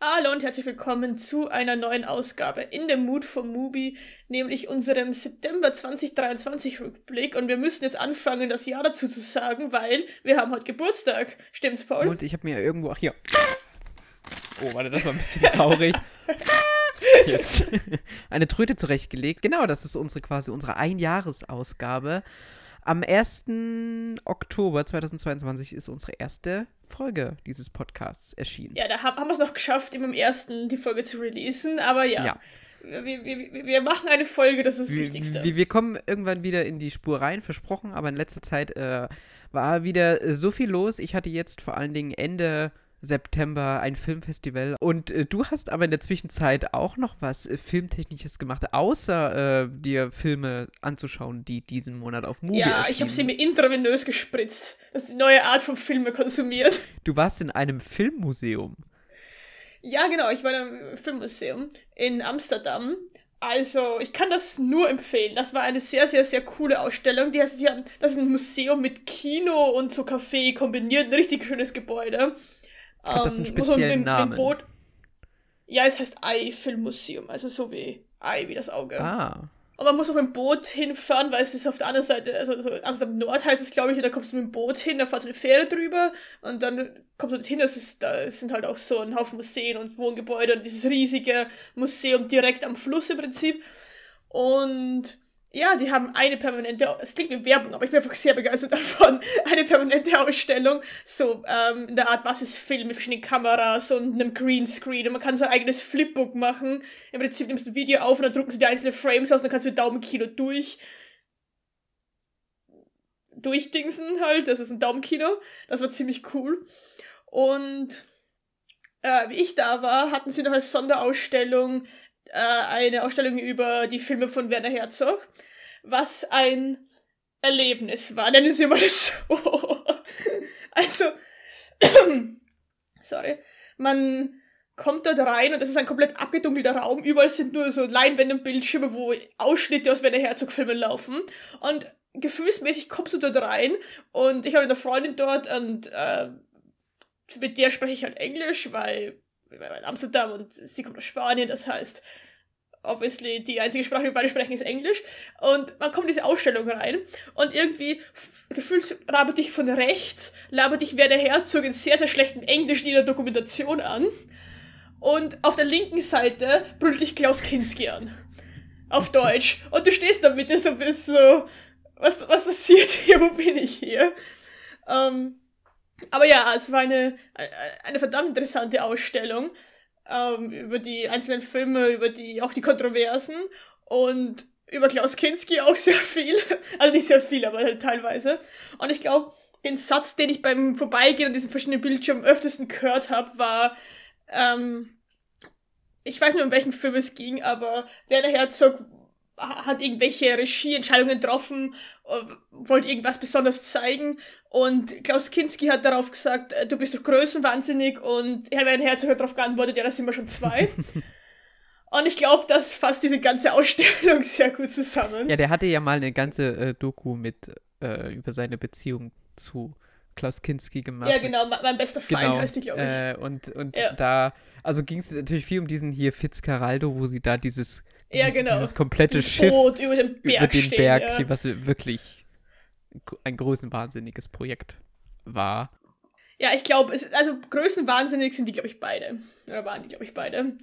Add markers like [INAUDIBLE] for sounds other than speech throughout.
Hallo und herzlich willkommen zu einer neuen Ausgabe in dem Mood for Movie, nämlich unserem September 2023 Rückblick. Und wir müssen jetzt anfangen, das Jahr dazu zu sagen, weil wir haben heute Geburtstag. Stimmt's, Paul? Und ich habe mir irgendwo, ach hier. Oh, warte, das war ein bisschen [LAUGHS] traurig. Jetzt [LAUGHS] eine Tröte zurechtgelegt. Genau, das ist unsere quasi unsere Einjahresausgabe. Am 1. Oktober 2022 ist unsere erste Folge dieses Podcasts erschienen. Ja, da haben wir es noch geschafft, im ersten die Folge zu releasen, aber ja. ja. Wir, wir, wir, machen eine Folge, das ist das Wichtigste. Wir, wir, kommen irgendwann wieder in die Spur rein, versprochen, aber in letzter Zeit äh, war wieder so viel los. Ich hatte jetzt vor allen Dingen Ende September ein Filmfestival. Und äh, du hast aber in der Zwischenzeit auch noch was äh, Filmtechnisches gemacht, außer äh, dir Filme anzuschauen, die diesen Monat auf Movie Ja, erschienen. ich habe sie mir intravenös gespritzt. Das ist die neue Art von Filme konsumiert. [LAUGHS] Du warst in einem Filmmuseum. Ja, genau, ich war in einem Filmmuseum in Amsterdam. Also, ich kann das nur empfehlen. Das war eine sehr, sehr, sehr coole Ausstellung. Die heißt, die haben, das ist ein Museum mit Kino und so Café kombiniert. Ein richtig schönes Gebäude. Hat das einen ähm, speziellen mit, Namen? Mit Boot, ja, es heißt Ei Filmmuseum, also so wie Ei, wie das Auge. Ah. Und man muss auch mit dem Boot hinfahren, weil es ist auf der anderen Seite, also, so, also am Nord heißt es, glaube ich, und da kommst du mit dem Boot hin, da fährst du eine Fähre drüber und dann kommst du dorthin, das ist, da sind halt auch so ein Haufen Museen und Wohngebäude und dieses riesige Museum direkt am Fluss im Prinzip. Und ja, die haben eine permanente, es klingt wie Werbung, aber ich bin einfach sehr begeistert davon, [LAUGHS] eine permanente Ausstellung, so ähm, in der Art, was ist Film mit verschiedenen Kameras und einem Greenscreen und man kann so ein eigenes Flipbook machen. Im Prinzip nimmst du ein Video auf und dann drucken sie die einzelnen Frames aus und dann kannst du mit Daumenkino durch durchdingsen halt, das ist ein Daumenkino, das war ziemlich cool. Und äh, wie ich da war, hatten sie noch als Sonderausstellung eine Ausstellung über die Filme von Werner Herzog, was ein Erlebnis war, nennen Sie mal [LAUGHS] so. also, [CLEARS THROAT] sorry, man kommt dort rein und das ist ein komplett abgedunkelter Raum. Überall sind nur so Leinwände und Bildschirme, wo Ausschnitte aus Werner Herzog-Filmen laufen. Und gefühlsmäßig kommst du dort rein und ich habe eine Freundin dort und äh, mit der spreche ich halt Englisch, weil in Amsterdam und sie kommt aus Spanien, das heißt, obviously die einzige Sprache, die wir beide sprechen, ist Englisch. Und man kommt in diese Ausstellung rein und irgendwie gefühlt labert dich von rechts, labert dich Werner Herzog in sehr, sehr schlechten Englisch in der Dokumentation an. Und auf der linken Seite brüllt dich Klaus Kinski an. Auf [LAUGHS] Deutsch. Und du stehst da mit so bist so, was, was passiert hier? Wo bin ich hier? Ähm, aber ja, es war eine, eine verdammt interessante Ausstellung ähm, über die einzelnen Filme, über die auch die Kontroversen und über Klaus Kinski auch [LAUGHS] sehr viel. Also nicht sehr viel, aber halt teilweise. Und ich glaube, den Satz, den ich beim Vorbeigehen an diesen verschiedenen Bildschirmen öftesten gehört habe, war, ähm, ich weiß nicht, um welchen Film es ging, aber Werner Herzog hat irgendwelche Regieentscheidungen getroffen, wollte irgendwas besonders zeigen und Klaus Kinski hat darauf gesagt, äh, du bist doch größenwahnsinnig und Herr Herzog hat darauf geantwortet, ja, da sind wir schon zwei. [LAUGHS] und ich glaube, das fasst diese ganze Ausstellung sehr gut zusammen. Ja, der hatte ja mal eine ganze äh, Doku mit äh, über seine Beziehung zu Klaus Kinski gemacht. Ja, genau, mein bester Feind genau, heißt die, glaube ich. Äh, und und ja. da, also ging es natürlich viel um diesen hier Fitzcarraldo, wo sie da dieses ja, dieses, genau. dieses komplette dieses Schiff Boot über den Berg, über den stehen, Berg ja. was wirklich ein größenwahnsinniges Projekt war. Ja, ich glaube, also größenwahnsinnig sind die, glaube ich, beide. Oder waren die, glaube ich, beide.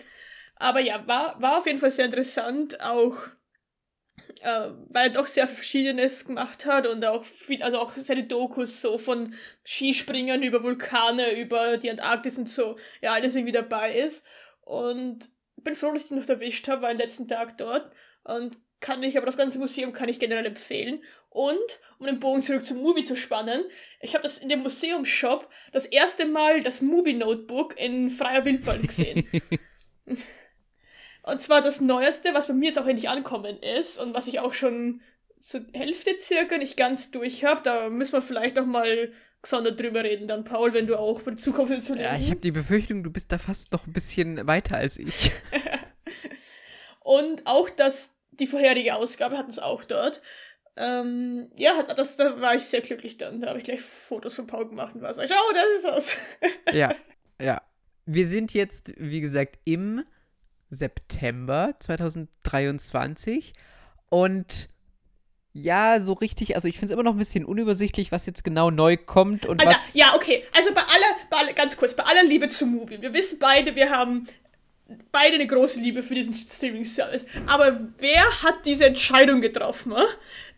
Aber ja, war, war auf jeden Fall sehr interessant, auch äh, weil er doch sehr Verschiedenes gemacht hat und auch viel, also auch seine Dokus so von Skispringern über Vulkane, über die Antarktis und so, ja, alles irgendwie dabei ist. Und bin froh, dass ich ihn noch erwischt habe, war den letzten Tag dort und kann ich, aber das ganze Museum kann ich generell empfehlen. Und, um den Bogen zurück zum Movie zu spannen, ich habe das in dem Museumshop das erste Mal das Movie Notebook in freier Wildbahn gesehen. [LAUGHS] und zwar das Neueste, was bei mir jetzt auch endlich ankommen ist und was ich auch schon zur Hälfte circa nicht ganz durch habe. Da müssen wir vielleicht noch mal gesondert drüber reden, dann Paul, wenn du auch mit Zukunft zu lesen. Ja, ich habe die Befürchtung, du bist da fast noch ein bisschen weiter als ich. [LAUGHS] und auch das, die vorherige Ausgabe hatten es auch dort. Ähm, ja, das, da war ich sehr glücklich dann. Da habe ich gleich Fotos von Paul gemacht und war so, schau, das ist was. [LAUGHS] ja, ja. wir sind jetzt, wie gesagt, im September 2023 und ja, so richtig, also ich finde es immer noch ein bisschen unübersichtlich, was jetzt genau neu kommt und Alter, was. ja, okay. Also bei aller, bei aller, ganz kurz, bei aller Liebe zu Mubi. Wir wissen beide, wir haben beide eine große Liebe für diesen Streaming-Service. Aber wer hat diese Entscheidung getroffen, äh?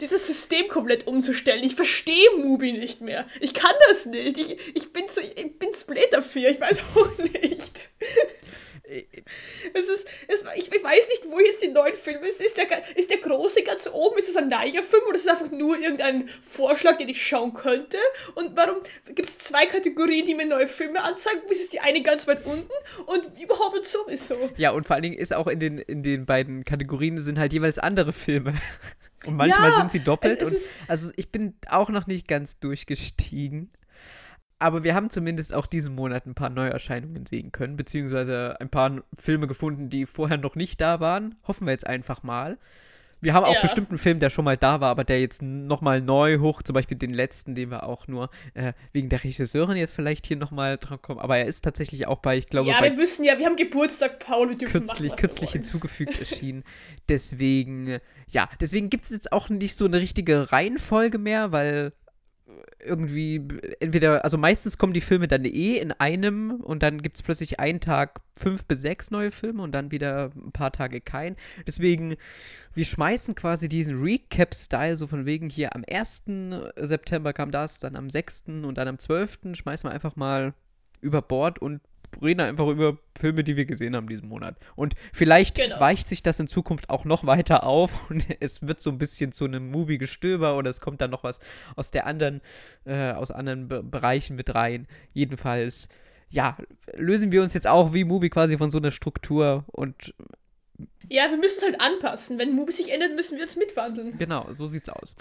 dieses System komplett umzustellen? Ich verstehe Mubi nicht mehr. Ich kann das nicht. Ich, ich bin zu, ich bin spät dafür. Ich weiß auch [LAUGHS] nicht. Es ist, es, ich, ich weiß nicht, wo jetzt die neuen Filme sind. Ist der, ist der große ganz oben? Ist es ein Neiger-Film oder ist es einfach nur irgendein Vorschlag, den ich schauen könnte? Und warum gibt es zwei Kategorien, die mir neue Filme anzeigen? Ist die eine ganz weit unten und überhaupt sowieso. Ja, und vor allen Dingen ist auch in den, in den beiden Kategorien sind halt jeweils andere Filme. [LAUGHS] Und manchmal Ja, sind sie doppelt. es- es und, also ich bin auch noch nicht ganz durchgestiegen. Aber wir haben zumindest auch diesen Monat ein paar Neuerscheinungen sehen können, beziehungsweise ein paar Filme gefunden, die vorher noch nicht da waren. Hoffen wir jetzt einfach mal. Wir haben auch Ja. bestimmt einen Film, der schon mal da war, aber der jetzt nochmal neu hoch, zum Beispiel den letzten, den wir auch nur äh, wegen der Regisseurin jetzt vielleicht hier nochmal dran kommen. Aber er ist tatsächlich auch bei, ich glaube, ja, wir müssen ja, wir haben Geburtstag, Paul, wir dürfen kürzlich, machen, kürzlich hinzugefügt erschienen. Deswegen, äh, ja, deswegen gibt es jetzt auch nicht so eine richtige Reihenfolge mehr, weil irgendwie entweder, also meistens kommen die Filme dann eh in einem und dann gibt es plötzlich einen Tag fünf bis sechs neue Filme und dann wieder ein paar Tage kein. Deswegen, wir schmeißen quasi diesen Recap-Style so von wegen hier am 1. September kam das, dann am 6. und dann am 12. schmeißen wir einfach mal über Bord und reden einfach über Filme, die wir gesehen haben diesen Monat. Und vielleicht Genau. weicht sich das in Zukunft auch noch weiter auf [LAUGHS] und es wird so ein bisschen zu einem Movie-Gestöber oder es kommt dann noch was aus der anderen, äh, aus anderen Be Bereichen mit rein. Jedenfalls, ja, lösen wir uns jetzt auch wie Movie quasi von so einer Struktur und Ja, wir müssen es halt anpassen. Wenn Mubi sich ändert, müssen wir uns mitwandeln. Genau, so sieht's aus.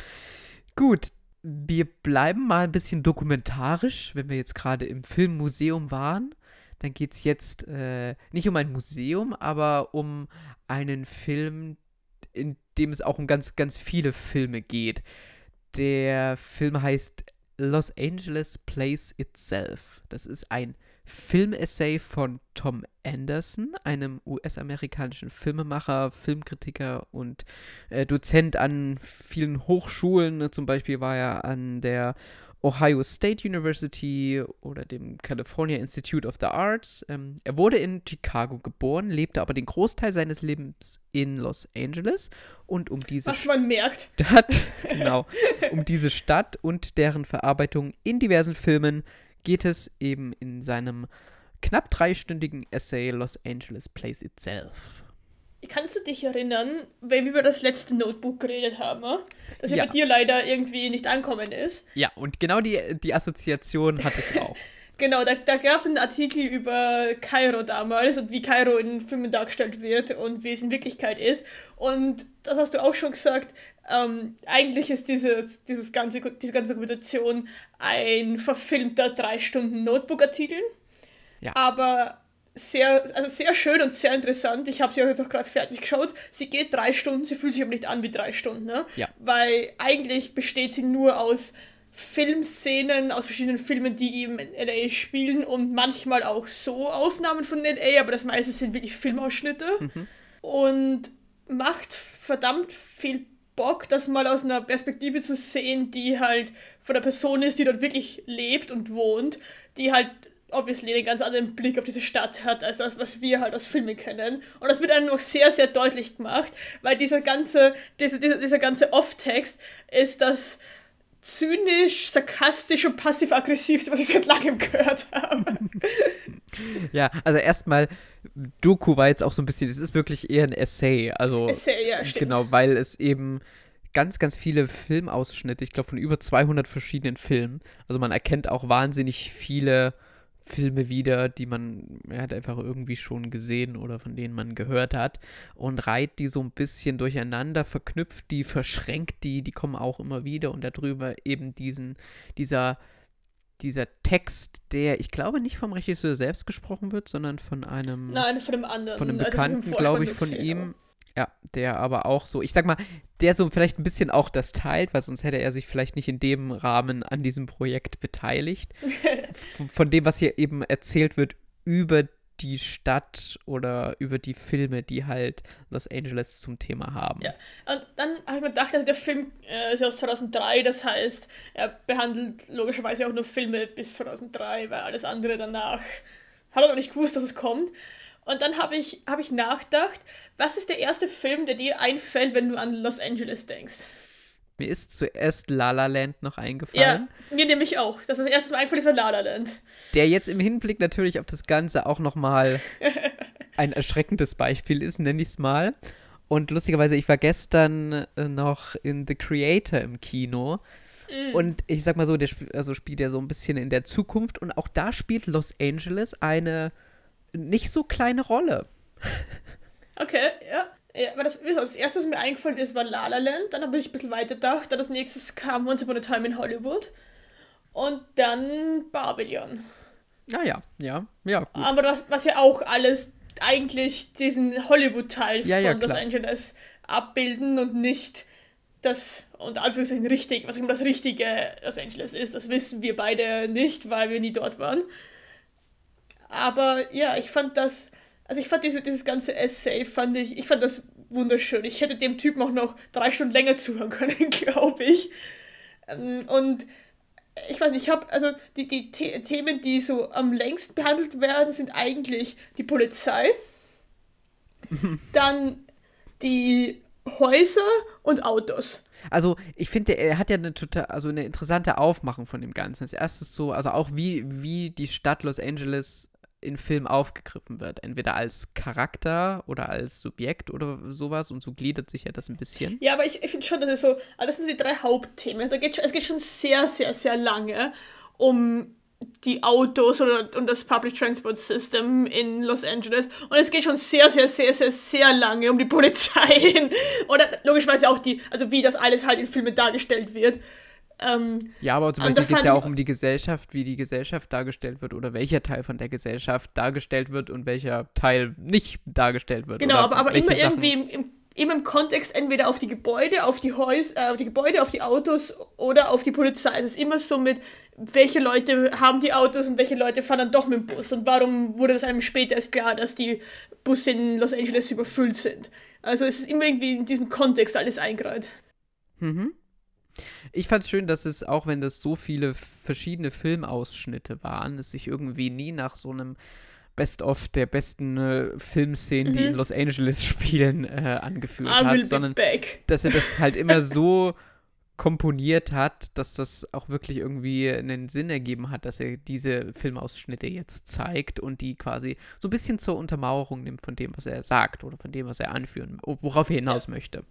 Gut, wir bleiben mal ein bisschen dokumentarisch, wenn wir jetzt gerade im Filmmuseum waren. Dann geht's jetzt äh, nicht um ein Museum, aber um einen Film, in dem es auch um ganz, ganz viele Filme geht. Der Film heißt Los Angeles Plays Itself. Das ist ein Filmessay von Tom Anderson, einem US-amerikanischen Filmemacher, Filmkritiker und äh, Dozent an vielen Hochschulen. Zum Beispiel war er an der Ohio State University oder dem California Institute of the Arts. Ähm, er wurde in Chicago geboren, lebte aber den Großteil seines Lebens in Los Angeles. Und um diese Was man merkt. Stadt, [LAUGHS] genau, um diese Stadt und deren Verarbeitung in diversen Filmen geht es eben in seinem knapp dreistündigen Essay Los Angeles Plays Itself. Kannst du dich erinnern, wenn wir über das letzte Notebook geredet haben, äh? das ja Ja. bei dir leider irgendwie nicht ankommen ist? Ja, und genau die, die Assoziation hatte ich auch. [LAUGHS] Genau, da, da gab es einen Artikel über Kairo damals und wie Kairo in Filmen dargestellt wird und wie es in Wirklichkeit ist. Und das hast du auch schon gesagt. Ähm, eigentlich ist dieses, dieses ganze, diese ganze Dokumentation ein verfilmter drei Stunden Notebook-Artikel. Ja. Aber sehr, also sehr schön und sehr interessant. Ich habe sie auch jetzt auch gerade fertig geschaut. Sie geht drei Stunden, sie fühlt sich aber nicht an wie drei Stunden, ne? Ja. Weil eigentlich besteht sie nur aus Filmszenen aus verschiedenen Filmen, die eben in LA spielen und manchmal auch so Aufnahmen von LA, aber das meiste sind wirklich Filmausschnitte. Und macht verdammt viel Bock, das mal aus einer Perspektive zu sehen, die halt von der Person ist, die dort wirklich lebt und wohnt, die halt obviously einen ganz anderen Blick auf diese Stadt hat, als das, was wir halt aus Filmen kennen. Und das wird einem noch sehr, sehr deutlich gemacht, weil dieser ganze, dieser, dieser, dieser ganze Off-Text ist das zynisch, sarkastisch und passiv-aggressivste, was ich seit langem gehört habe. [LAUGHS] Ja, also erstmal, Doku war jetzt auch so ein bisschen, es ist wirklich eher ein Essay. Also, Essay, ja, stimmt. genau, weil es eben ganz, ganz viele Filmausschnitte, ich glaube von über 200 verschiedenen Filmen. Also man erkennt auch wahnsinnig viele Filme wieder, die man er hat einfach irgendwie schon gesehen oder von denen man gehört hat und reiht die so ein bisschen durcheinander, verknüpft die, verschränkt die, die kommen auch immer wieder und darüber eben diesen, dieser, dieser Text, der ich glaube nicht vom Regisseur selbst gesprochen wird, sondern von einem Nein, von einem anderen. von einem also Bekannten, glaube ich, von ihm. Ja, der aber auch so, ich sag mal, der so vielleicht ein bisschen auch das teilt, weil sonst hätte er sich vielleicht nicht in dem Rahmen an diesem Projekt beteiligt. [LAUGHS] Von dem, was hier eben erzählt wird über die Stadt oder über die Filme, die halt Los Angeles zum Thema haben. Ja, und dann habe ich mir gedacht, also der Film äh, ist aus 2003, das heißt, er behandelt logischerweise auch nur Filme bis 2003, weil alles andere danach hat er noch nicht gewusst, dass es kommt. Und dann habe ich, hab ich nachgedacht, was ist der erste Film, der dir einfällt, wenn du an Los Angeles denkst? Mir ist zuerst La La Land noch eingefallen. Ja, mir nämlich auch. Das, was das erste Mal eingefallen ist, war La La Land. Der jetzt im Hinblick natürlich auf das Ganze auch nochmal [LAUGHS] ein erschreckendes Beispiel ist, nenne ich es mal. Und lustigerweise, ich war gestern äh, noch in The Creator im Kino. Mm. Und ich sag mal so, der sp also spielt ja so ein bisschen in der Zukunft. Und auch da spielt Los Angeles eine nicht so kleine Rolle. Okay, ja. Ja, aber das, das erste, was mir eingefallen ist, war La La Land. Dann habe ich ein bisschen weiter gedacht. Dann als nächstes kam Once Upon a Time in Hollywood. Und dann Babylon. Ah ja, ja, ja. Gut. Aber das, was ja auch alles eigentlich diesen Hollywood-Teil ja, ja, von Los Angeles abbilden und nicht das, unter Anführungszeichen, richtig, was immer das richtige Los Angeles ist. Das wissen wir beide nicht, weil wir nie dort waren. Aber ja, ich fand das also ich fand diese, dieses ganze Essay, fand ich, ich fand das wunderschön. Ich hätte dem Typen auch noch drei Stunden länger zuhören können, [LAUGHS] glaube ich. Ähm, und ich weiß nicht, ich habe, also die, die The Themen, die so am längsten behandelt werden, sind eigentlich die Polizei, [LAUGHS] dann die Häuser und Autos. Also ich finde, er hat ja eine total, also eine interessante Aufmachung von dem Ganzen. Das erste ist so, also auch wie, wie die Stadt Los Angeles in Film aufgegriffen wird. Entweder als Charakter oder als Subjekt oder sowas und so gliedert sich ja das ein bisschen. Ja, aber ich, ich finde schon, dass es so, also das sind die drei Hauptthemen. Also geht, es geht schon sehr, sehr, sehr lange um die Autos oder um das Public Transport System in Los Angeles. Und es geht schon sehr, sehr, sehr, sehr, sehr lange um die Polizei. [LAUGHS] oder logischerweise auch die, also wie das alles halt in Filmen dargestellt wird. Ähm, ja, aber zum Beispiel geht es ja auch um die Gesellschaft, wie die Gesellschaft dargestellt wird oder welcher Teil von der Gesellschaft dargestellt wird und welcher Teil nicht dargestellt wird. Genau, aber, aber immer Sachen irgendwie im, im, immer im Kontext entweder auf die Gebäude, auf die Häuser, äh, auf die Gebäude, auf die Autos oder auf die Polizei. Also es ist immer so mit, welche Leute haben die Autos und welche Leute fahren dann doch mit dem Bus und warum wurde das einem später erst klar, dass die Busse in Los Angeles überfüllt sind. Also es ist immer irgendwie in diesem Kontext alles eingereiht. Mhm. Ich fand es schön, dass es, auch wenn das so viele verschiedene Filmausschnitte waren, es sich irgendwie nie nach so einem Best-of der besten äh, Filmszenen, mhm. die in mhm. Los Angeles [LAUGHS] spielen, äh, angeführt I hat, sondern back. dass er das halt immer [LAUGHS] so komponiert hat, dass das auch wirklich irgendwie einen Sinn ergeben hat, dass er diese Filmausschnitte jetzt zeigt und die quasi so ein bisschen zur Untermauerung nimmt von dem, was er sagt oder von dem, was er anführen, worauf er hinaus ja. möchte.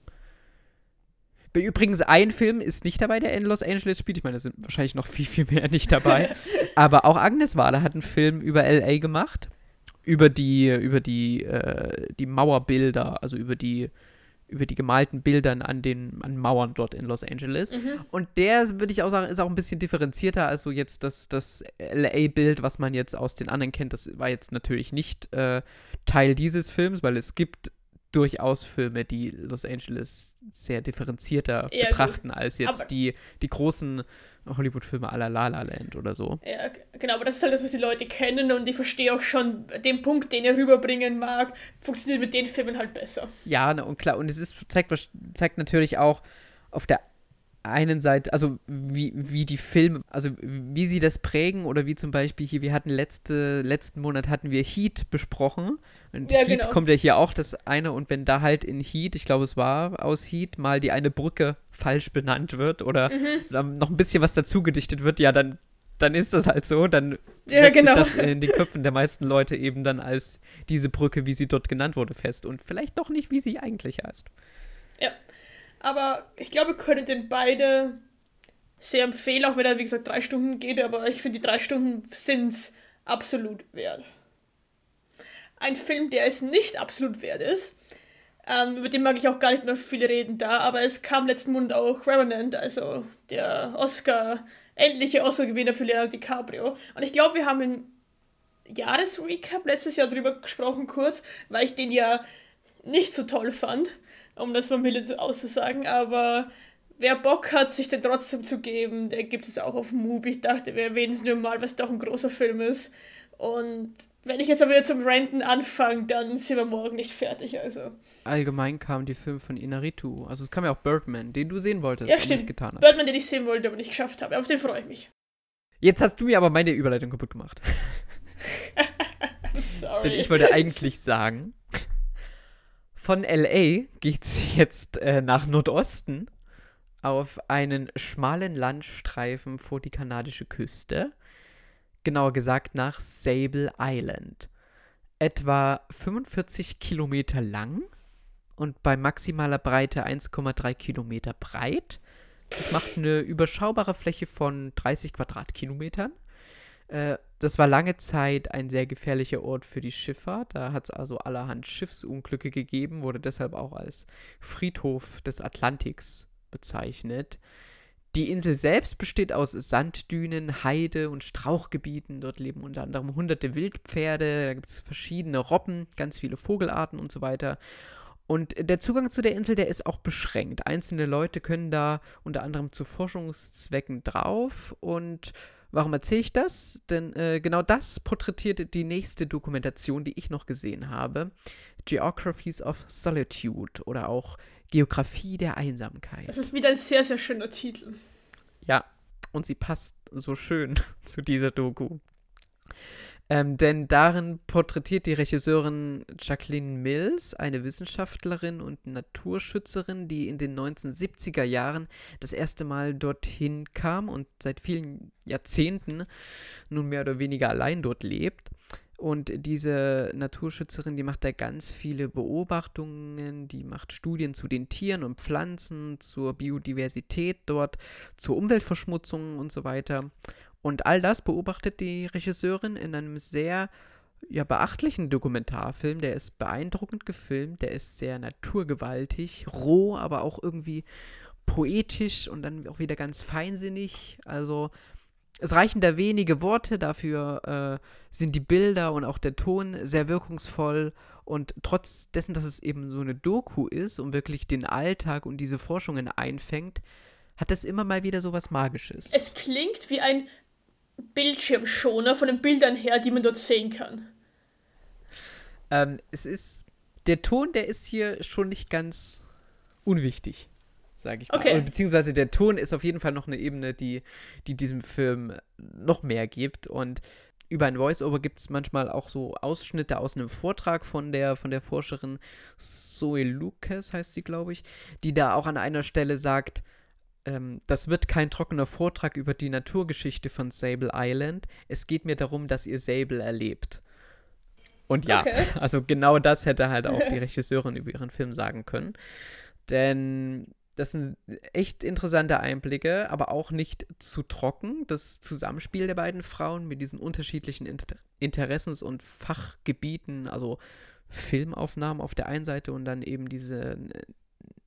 Übrigens, ein Film ist nicht dabei, der in Los Angeles spielt. Ich meine, da sind wahrscheinlich noch viel, viel mehr nicht dabei. [LAUGHS] Aber auch Agnes Wader hat einen Film über LA gemacht. Über die, über die, äh, die Mauerbilder, also über die, über die gemalten Bildern an den an Mauern dort in Los Angeles. Mhm. Und der, würde ich auch sagen, ist auch ein bisschen differenzierter. Also jetzt das, das LA-Bild, was man jetzt aus den anderen kennt, das war jetzt natürlich nicht äh, Teil dieses Films, weil es gibt durchaus Filme, die Los Angeles sehr differenzierter ja, betrachten gut. als jetzt die, die großen Hollywood-Filme à la La La Land oder so. Ja, genau, aber das ist halt das, was die Leute kennen und ich verstehe auch schon den Punkt, den er rüberbringen mag, funktioniert mit den Filmen halt besser. Ja, und klar, und es ist, zeigt, zeigt natürlich auch auf der einen Seite, also wie, wie die Filme, also wie sie das prägen oder wie zum Beispiel hier, wir hatten letzte, letzten Monat hatten wir Heat besprochen und ja, Heat genau. kommt ja hier auch das eine und wenn da halt in Heat, ich glaube es war aus Heat, mal die eine Brücke falsch benannt wird oder mhm. noch ein bisschen was dazu gedichtet wird, ja, dann, dann ist das halt so, dann ja, setzt genau. sich das in den [LAUGHS] Köpfen der meisten Leute eben dann als diese Brücke, wie sie dort genannt wurde, fest und vielleicht doch nicht, wie sie eigentlich heißt. Ja, aber ich glaube, können den beide sehr empfehlen, auch wenn er, wie gesagt, drei Stunden geht, aber ich finde, die drei Stunden sind es absolut wert. Ein Film, der es nicht absolut wert ist, ähm, über den mag ich auch gar nicht mehr viel reden da, aber es kam letzten Monat auch Revenant, also der Oscar, endliche Oscar-Gewinner für Leonardo DiCaprio. Und ich glaube, wir haben im Jahresrecap letztes Jahr drüber gesprochen, kurz, weil ich den ja nicht so toll fand um das mal milde auszusagen, aber wer Bock hat, sich den trotzdem zu geben, der gibt es auch auf Mubi. Ich dachte, wir erwähnen es nur mal, was doch ein großer Film ist. Und Wenn ich jetzt aber wieder zum Renten anfange, dann sind wir morgen nicht fertig, also. Allgemein kam die Film von Inaritu. Also es kam ja auch Birdman, den du sehen wolltest, Ja, stimmt. nicht getan hast. Birdman, den ich sehen wollte, aber nicht geschafft habe. Auf den freue ich mich. Jetzt hast du mir aber meine Überleitung kaputt gemacht. [LAUGHS] Sorry. Denn ich wollte eigentlich sagen, von LA geht's jetzt äh, nach Nordosten auf einen schmalen Landstreifen vor die kanadische Küste. Genauer gesagt nach Sable Island. Etwa 45 Kilometer lang und bei maximaler Breite 1,3 Kilometer breit. Das macht eine überschaubare Fläche von 30 Quadratkilometern. Äh, das war lange Zeit ein sehr gefährlicher Ort für die Schifffahrt. Da hat es also allerhand Schiffsunglücke gegeben, wurde deshalb auch als Friedhof des Atlantiks bezeichnet. Die Insel selbst besteht aus Sanddünen, Heide und Strauchgebieten. Dort leben unter anderem hunderte Wildpferde, da gibt es verschiedene Robben, ganz viele Vogelarten und so weiter. Und der Zugang zu der Insel, der ist auch beschränkt. Einzelne Leute können da unter anderem zu Forschungszwecken drauf. Und warum erzähle ich das? Denn äh, genau das porträtiert die nächste Dokumentation, die ich noch gesehen habe. Geographies of Solitude oder auch Geografie der Einsamkeit. Das ist wieder ein sehr, sehr schöner Titel. Ja, und sie passt so schön [LAUGHS] zu dieser Doku. Ähm, denn darin porträtiert die Regisseurin Jacqueline Mills, eine Wissenschaftlerin und Naturschützerin, die in den 1970er Jahren das erste Mal dorthin kam und seit vielen Jahrzehnten nun mehr oder weniger allein dort lebt. Und diese Naturschützerin, die macht da ganz viele Beobachtungen, die macht Studien zu den Tieren und Pflanzen, zur Biodiversität dort, zur Umweltverschmutzung und so weiter. Und all das beobachtet die Regisseurin in einem sehr ja, beachtlichen Dokumentarfilm. Der ist beeindruckend gefilmt, der ist sehr naturgewaltig, roh, aber auch irgendwie poetisch und dann auch wieder ganz feinsinnig. Also es reichen da wenige Worte, dafür äh, sind die Bilder und auch der Ton sehr wirkungsvoll. Und trotz dessen, dass es eben so eine Doku ist und wirklich den Alltag und diese Forschungen einfängt, hat es immer mal wieder so was Magisches. Es klingt wie ein Bildschirmschoner von den Bildern her, die man dort sehen kann. Ähm, es ist. Der Ton, der ist hier schon nicht ganz unwichtig, sage ich mal. Okay. Beziehungsweise der Ton ist auf jeden Fall noch eine Ebene, die, die diesem Film noch mehr gibt. Und über ein Voice-Over gibt es manchmal auch so Ausschnitte aus einem Vortrag von der, von der Forscherin Zoe Lucas, heißt sie, glaube ich, die da auch an einer Stelle sagt, ähm, das wird kein trockener Vortrag über die Naturgeschichte von Sable Island. Es geht mir darum, dass ihr Sable erlebt. Und ja, Okay. [LAUGHS] also genau das hätte halt auch die Regisseurin über ihren Film sagen können. Denn das sind echt interessante Einblicke, aber auch nicht zu trocken. Das Zusammenspiel der beiden Frauen mit diesen unterschiedlichen Inter Interessens- und Fachgebieten, also Filmaufnahmen auf der einen Seite und dann eben diese äh,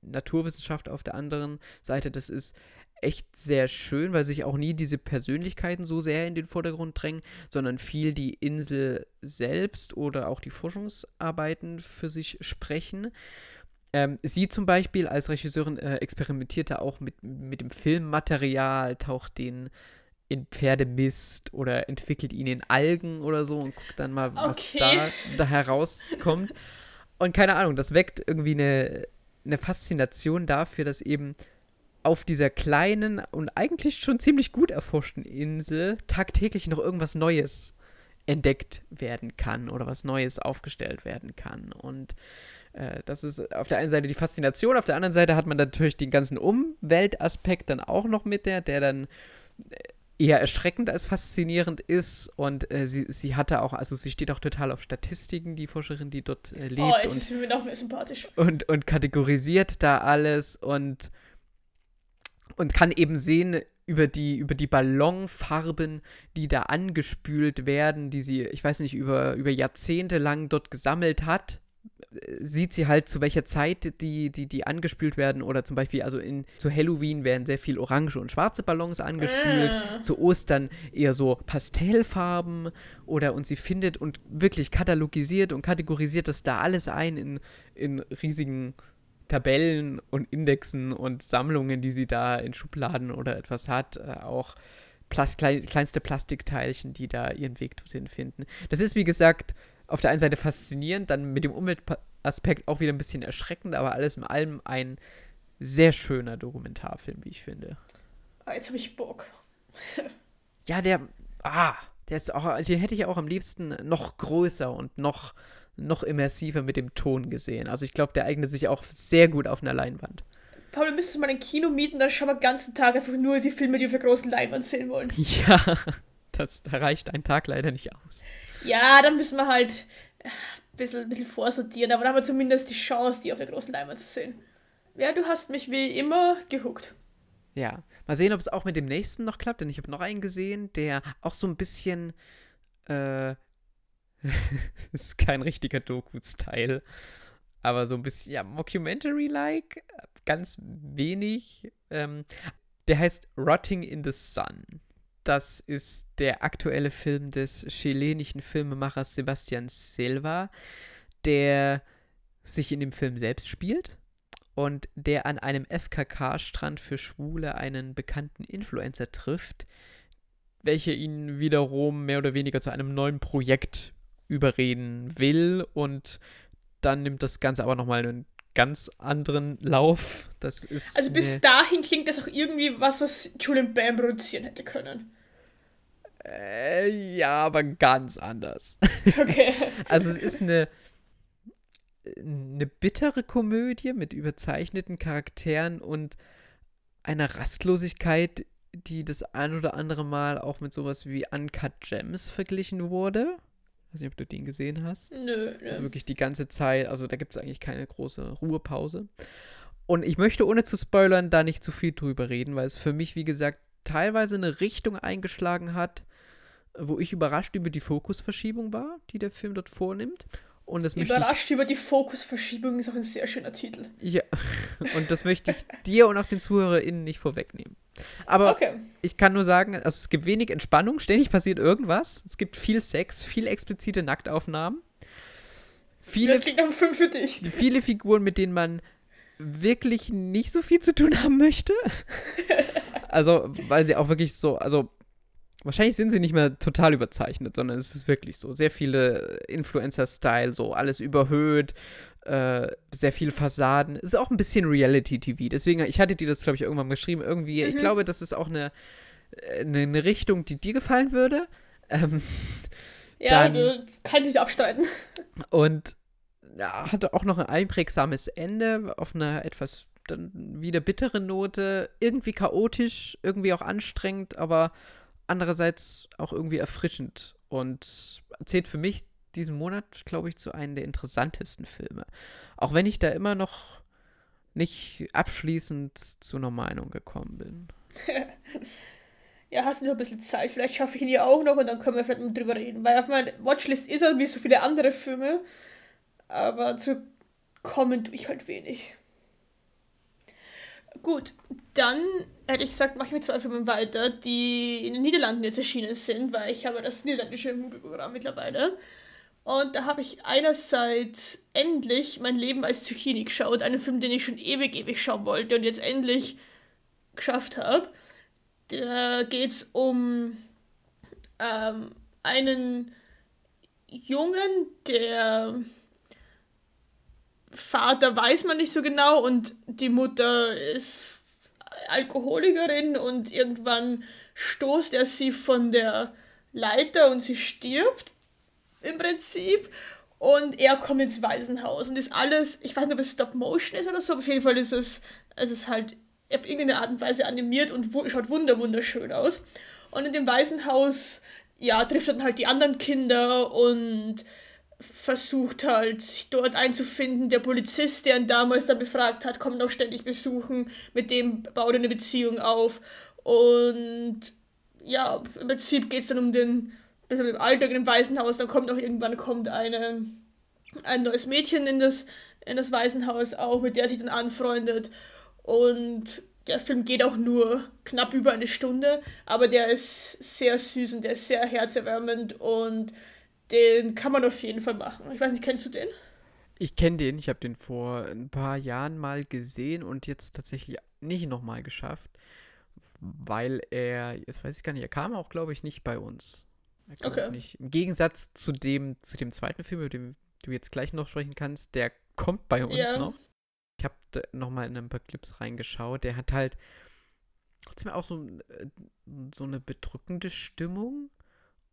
Naturwissenschaft auf der anderen Seite, das ist echt sehr schön, weil sich auch nie diese Persönlichkeiten so sehr in den Vordergrund drängen, sondern viel die Insel selbst oder auch die Forschungsarbeiten für sich sprechen. Ähm, sie zum Beispiel als Regisseurin äh, experimentierte auch mit, mit dem Filmmaterial, taucht den in Pferdemist oder entwickelt ihn in Algen oder so und guckt dann mal, was Okay. da, da herauskommt. Und keine Ahnung, das weckt irgendwie eine, eine Faszination dafür, dass eben auf dieser kleinen und eigentlich schon ziemlich gut erforschten Insel tagtäglich noch irgendwas Neues entdeckt werden kann oder was Neues aufgestellt werden kann. Und äh, das ist auf der einen Seite die Faszination, auf der anderen Seite hat man natürlich den ganzen Umweltaspekt dann auch noch mit der, der dann äh, eher erschreckend als faszinierend ist. Und äh, sie, sie hatte auch, also sie steht auch total auf Statistiken, die Forscherin, die dort äh, lebt. Oh, es und ist mir noch mehr sympathisch. und, und kategorisiert da alles und, und kann eben sehen über die, über die Ballonfarben, die da angespült werden, die sie, ich weiß nicht, über, über Jahrzehnte lang dort gesammelt hat. Äh, Sieht sie halt, zu welcher Zeit die, die, die angespült werden. Oder zum Beispiel, also in, zu Halloween werden sehr viel orange und schwarze Ballons angespült Ah. zu Ostern eher so Pastellfarben oder und sie findet und wirklich katalogisiert und kategorisiert das da alles ein in, in riesigen Tabellen und Indexen und Sammlungen, die sie da in Schubladen oder etwas hat. Äh, auch Plas klein, kleinste Plastikteilchen, die da ihren Weg dorthin finden. Das ist, wie gesagt, auf der einen Seite faszinierend, dann mit dem Umweltaspekt auch wieder ein bisschen erschreckend, aber alles in allem ein sehr schöner Dokumentarfilm, wie ich finde. Ah, jetzt habe ich Bock. [LAUGHS] ja, der. Ah, der ist auch. Den hätte ich auch am liebsten noch größer und noch, noch immersiver mit dem Ton gesehen. Also ich glaube, der eignet sich auch sehr gut auf einer Leinwand. Paul, du müsstest mal ein Kino mieten, dann schauen wir den ganzen Tag einfach nur die Filme, die wir für großen Leinwand sehen wollen. [LAUGHS] Ja, das, da reicht ein Tag leider nicht aus. Ja, dann müssen wir halt ein bisschen, ein bisschen vorsortieren, aber dann haben wir zumindest die Chance, die auf der großen Leinwand zu sehen. Ja, du hast mich wie immer gehuckt. Ja, mal sehen, ob es auch mit dem nächsten noch klappt, denn ich habe noch einen gesehen, der auch so ein bisschen, äh, [LAUGHS] ist kein richtiger Doku-Style, aber so ein bisschen, ja, Mockumentary-like, ganz wenig. Ähm, der heißt Rotting in the Sun. Das ist der aktuelle Film des chilenischen Filmemachers Sebastian Silva, der sich in dem Film selbst spielt und der an einem FKK-Strand für Schwule einen bekannten Influencer trifft, welcher ihn wiederum mehr oder weniger zu einem neuen Projekt überreden will. Und dann nimmt das Ganze aber nochmal einen ganz anderen Lauf. Das ist also bis dahin klingt das auch irgendwie was, was Julian Bam produzieren hätte können. Äh, ja, aber ganz anders. [LAUGHS] Okay. also es ist eine eine bittere Komödie mit überzeichneten Charakteren und einer Rastlosigkeit, die das ein oder andere Mal auch mit sowas wie Uncut Gems verglichen wurde. Ich weiß nicht, ob du den gesehen hast. Nö, nö. Also wirklich die ganze Zeit, also da gibt es eigentlich keine große Ruhepause. Und ich möchte ohne zu spoilern da nicht zu viel drüber reden, weil es für mich, wie gesagt, teilweise eine Richtung eingeschlagen hat, wo ich überrascht über die Fokusverschiebung war, die der Film dort vornimmt. Und das Überrascht über die Fokusverschiebung ist auch ein sehr schöner Titel. Ja, [LAUGHS] und das möchte ich dir und auch den ZuhörerInnen nicht vorwegnehmen. Aber okay. ich kann nur sagen, also es gibt wenig Entspannung, ständig passiert irgendwas. Es gibt viel Sex, viel explizite Nacktaufnahmen. Viele, das klingt nach Film für dich. [LAUGHS] Viele Figuren, mit denen man wirklich nicht so viel zu tun haben möchte. also, weil sie auch wirklich so, also Wahrscheinlich sind sie nicht mehr total überzeichnet, sondern es ist wirklich so. Sehr viele Influencer-Style, so alles überhöht, äh, sehr viele Fassaden. Es ist auch ein bisschen Reality-TV. Deswegen, ich hatte dir das, glaube ich, irgendwann geschrieben. Irgendwie, mhm. ich glaube, das ist auch eine, eine, eine, Richtung, die dir gefallen würde. Ähm, [LAUGHS] ja, dann, kann ich nicht abstreiten. Und ja, hatte auch noch ein einprägsames Ende auf einer etwas dann wieder bittere Note. Irgendwie chaotisch, irgendwie auch anstrengend, aber andererseits auch irgendwie erfrischend und zählt für mich diesen Monat, glaube ich, zu einem der interessantesten Filme. Auch wenn ich da immer noch nicht abschließend zu einer Meinung gekommen bin. [LAUGHS] ja, hast du noch ein bisschen Zeit? Vielleicht schaffe ich ihn ja auch noch und dann können wir vielleicht mal drüber reden. Weil auf meiner Watchlist ist er wie so viele andere Filme, aber zu kommen tue ich halt wenig. Gut, dann hätte ich gesagt, mache ich mit zwei Filmen weiter, die in den Niederlanden jetzt erschienen sind, weil ich habe das niederländische Movie-Programm mittlerweile. Und da habe ich einerseits endlich mein Leben als Zucchini geschaut, einen Film, den ich schon ewig, ewig schauen wollte und jetzt endlich geschafft habe. Da geht es um ähm, einen Jungen, der Vater weiß man nicht so genau und die Mutter ist Alkoholikerin und irgendwann stoßt er sie von der Leiter und sie stirbt im Prinzip. Und er kommt ins Waisenhaus und ist alles, ich weiß nicht, ob es Stop Motion ist oder so, auf jeden Fall ist es, es ist halt auf irgendeine Art und Weise animiert und schaut wunder wunderschön aus. Und in dem Waisenhaus, ja, trifft dann halt die anderen Kinder und versucht halt, sich dort einzufinden. Der Polizist, der ihn damals da befragt hat, kommt auch ständig besuchen. Mit dem baut er eine Beziehung auf. Und ja, im Prinzip geht es dann um den, bisschen um den Alltag dem Waisenhaus. Dann kommt auch irgendwann kommt eine, ein neues Mädchen in das, in das Waisenhaus auch, mit der er sich dann anfreundet. Und der Film geht auch nur knapp über eine Stunde, aber der ist sehr süß und der ist sehr herzerwärmend und den kann man auf jeden Fall machen. Ich weiß nicht, kennst du den? Ich kenne den. Ich habe den vor ein paar Jahren mal gesehen und jetzt tatsächlich nicht nochmal geschafft. weil er, jetzt weiß ich gar nicht, er kam auch, glaube ich, nicht bei uns. Okay. nicht. Im Gegensatz zu dem, zu dem zweiten Film, über den du jetzt gleich noch sprechen kannst, der kommt bei uns Ja. noch. Ich habe noch mal in ein paar Clips reingeschaut. Der hat halt trotzdem auch so, äh, so eine bedrückende Stimmung.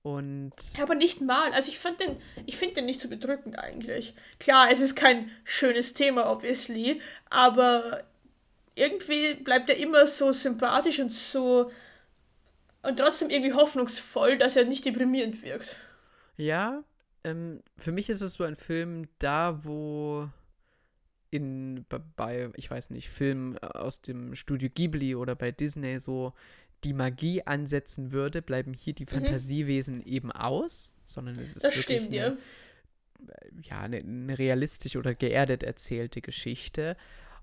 Und aber nicht mal. Also ich fand den, ich finde den nicht so bedrückend eigentlich. Klar, es ist kein schönes Thema, obviously, aber irgendwie bleibt er immer so sympathisch und so und trotzdem irgendwie hoffnungsvoll, dass er nicht deprimierend wirkt. Ja, ähm, für mich ist es so ein Film da, wo in bei- ich weiß nicht, Filmen aus dem Studio Ghibli oder bei Disney so die Magie ansetzen würde, bleiben hier die Fantasiewesen eben aus, sondern es ist Mhm. Das wirklich stimmt, eine, ja. ja, eine, eine realistisch oder geerdet erzählte Geschichte.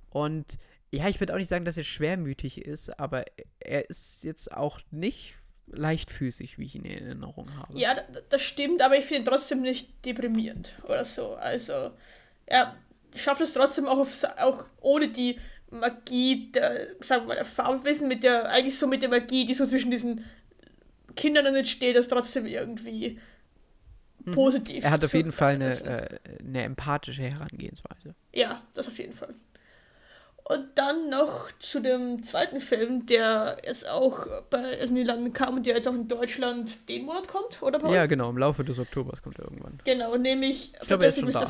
Und ja, ich würde auch nicht sagen, dass er schwermütig ist, aber er ist jetzt auch nicht leichtfüßig, wie ich ihn in Erinnerung habe. Ja, das stimmt, aber ich finde ihn trotzdem nicht deprimierend oder so. Also, er schafft es trotzdem auch, auf, auch ohne die Magie der, sagen wir mal, der Farbwissen, mit der, eigentlich so mit der Magie, die so zwischen diesen Kindern entsteht, das trotzdem irgendwie positiv. Mhm. Er hat auf jeden Fall eine, äh, eine empathische Herangehensweise. Ja, das auf jeden Fall. Und dann noch zu dem zweiten Film, der jetzt auch bei also in den Landen kam und der jetzt auch in Deutschland den Monat kommt, oder Paul? Ja, genau, im Laufe des Oktobers kommt er irgendwann. Genau, nämlich Ich glaube, er ist schon da.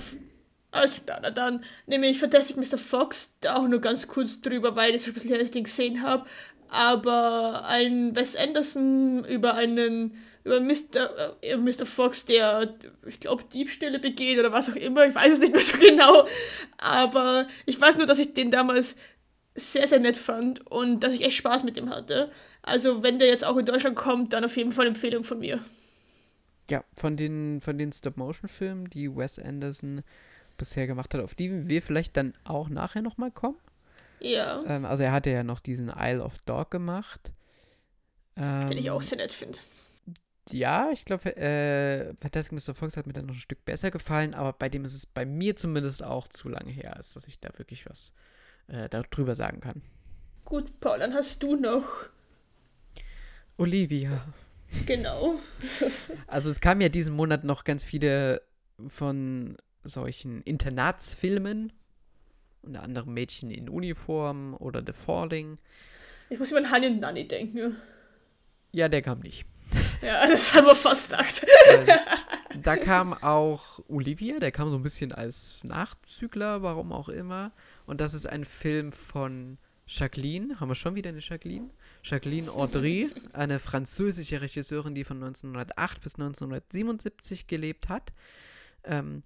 Klar, na dann. Nämlich Fantastic Mr. Fox, da auch nur ganz kurz drüber, weil ich schon ein bisschen ich den gesehen habe. Aber ein Wes Anderson über einen, über Mr. Äh, Mr. Fox, der, ich glaube, Diebstähle begeht oder was auch immer, ich weiß es nicht mehr so genau. Aber ich weiß nur, dass ich den damals sehr, sehr nett fand und dass ich echt Spaß mit dem hatte. Also, wenn der jetzt auch in Deutschland kommt, dann auf jeden Fall Empfehlung von mir. Ja, von den, von den Stop-Motion-Filmen, die Wes Anderson bisher gemacht hat, auf die wir vielleicht dann auch nachher nochmal kommen. Ja, Ähm, also er hatte ja noch diesen Isle of Dog gemacht. Ähm, den ich auch sehr nett finde. Ja, ich glaube, äh, Fantastic Mr. Fox hat mir dann noch ein Stück besser gefallen, aber bei dem ist es bei mir zumindest auch zu lange her, ist, dass ich da wirklich was äh, darüber sagen kann. Gut, Paul, dann hast du noch. Olivia. Genau. [LAUGHS] Also es kamen ja diesen Monat noch ganz viele von solchen Internatsfilmen, unter anderem Mädchen in Uniform oder The Falling. Ich muss immer an Honey Nanny denken. Ja, der kam nicht. [LAUGHS] Ja, das haben wir fast gedacht. Und da kam auch Olivia, der kam so ein bisschen als Nachzügler, warum auch immer. Und das ist ein Film von Jacqueline, haben wir schon wieder eine Jacqueline? Jacqueline Audry, [LAUGHS] eine französische Regisseurin, die von 1908 bis 1977 gelebt hat. Ähm,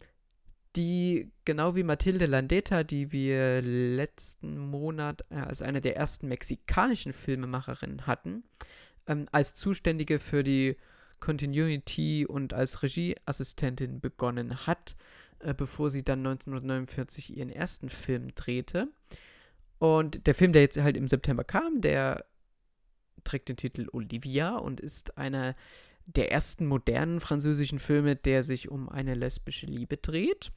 die, genau wie Mathilde Landeta, die wir letzten Monat äh, als eine der ersten mexikanischen Filmemacherinnen hatten, ähm, als Zuständige für die Continuity und als Regieassistentin begonnen hat, äh, bevor sie dann 1949 ihren ersten Film drehte. Und der Film, der jetzt halt im September kam, der trägt den Titel Olivia und ist einer der ersten modernen französischen Filme, der sich um eine lesbische Liebe dreht.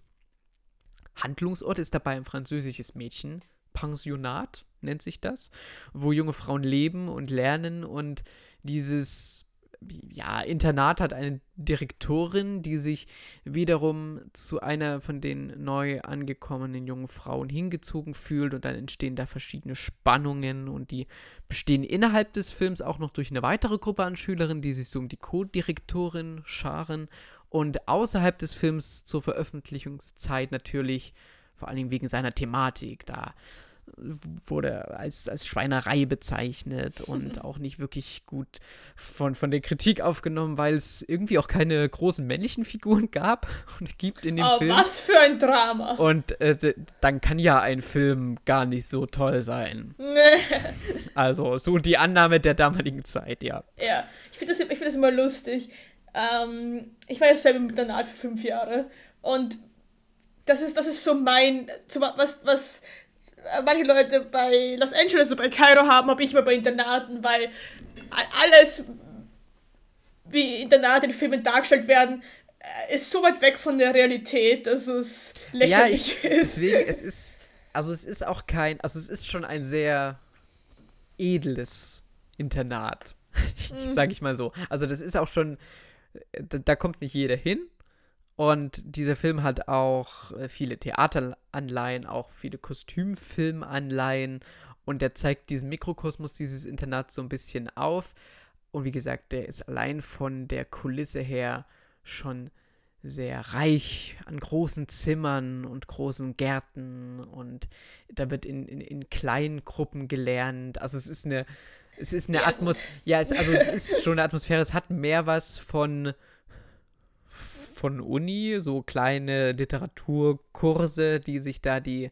Handlungsort ist dabei ein französisches Mädchen, Pensionat nennt sich das, wo junge Frauen leben und lernen und dieses ja, Internat hat eine Direktorin, die sich wiederum zu einer von den neu angekommenen jungen Frauen hingezogen fühlt und dann entstehen da verschiedene Spannungen und die bestehen innerhalb des Films auch noch durch eine weitere Gruppe an Schülerinnen, die sich so um die Co-Direktorin scharen und außerhalb des Films zur Veröffentlichungszeit natürlich vor allen Dingen wegen seiner Thematik da wurde als, als Schweinerei bezeichnet und [LAUGHS] auch nicht wirklich gut von, von der Kritik aufgenommen, weil es irgendwie auch keine großen männlichen Figuren gab [LAUGHS] und gibt in dem Oh, Film. was für ein Drama. Und äh, dann kann ja ein Film gar nicht so toll sein. Nee. [LAUGHS] Also so die Annahme der damaligen Zeit, ja. Ja, ich finde das, ich find das immer lustig. Ähm, ich war ja selber im Internat für fünf Jahre und das ist, das ist so mein, so was, was äh, manche Leute bei Los Angeles oder bei Kairo haben, habe ich immer bei Internaten, weil alles, wie Internate in Filmen dargestellt werden, äh, ist so weit weg von der Realität, dass es Ja, lächerlich ich, [LAUGHS] ist. deswegen, es ist, also es ist auch kein, also es ist schon ein sehr edles Internat. [LAUGHS] Mhm. Sag ich mal so. Also das ist auch schon, da, da kommt nicht jeder hin. Und dieser Film hat auch äh, viele Theateranleihen, auch viele Kostümfilmanleihen. Und der zeigt diesen Mikrokosmos dieses Internats so ein bisschen auf. Und wie gesagt, der ist allein von der Kulisse her schon sehr reich an großen Zimmern und großen Gärten und da wird in, in, in kleinen Gruppen gelernt. Also es ist eine, es ist eine Atmosphäre, ja, es, also es ist schon eine Atmosphäre, es hat mehr was von von Uni, so kleine Literaturkurse, die sich da die,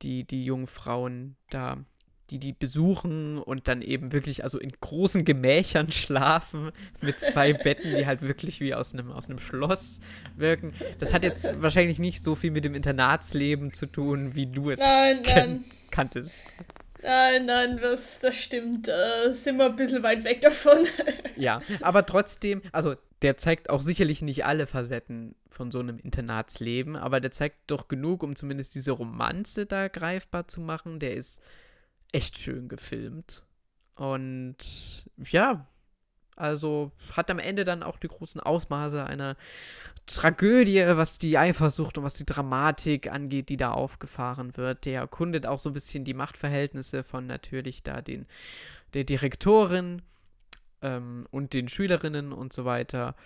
die, die jungen Frauen da die die besuchen und dann eben wirklich also in großen Gemächern schlafen mit zwei [LAUGHS] Betten, die halt wirklich wie aus einem, aus einem Schloss wirken. Das hat jetzt wahrscheinlich nicht so viel mit dem Internatsleben zu tun, wie du es nein, nein. kanntest. Nein, nein, das, das stimmt. Da sind wir ein bisschen weit weg davon. [LAUGHS] ja, aber trotzdem, also der zeigt auch sicherlich nicht alle Facetten von so einem Internatsleben, aber der zeigt doch genug, um zumindest diese Romanze da greifbar zu machen. Der ist echt schön gefilmt. Und ja, also hat am Ende dann auch die großen Ausmaße einer Tragödie, was die Eifersucht und was die Dramatik angeht, die da aufgefahren wird. Der erkundet auch so ein bisschen die Machtverhältnisse von natürlich da den der Direktorin ähm, und den Schülerinnen und so weiter.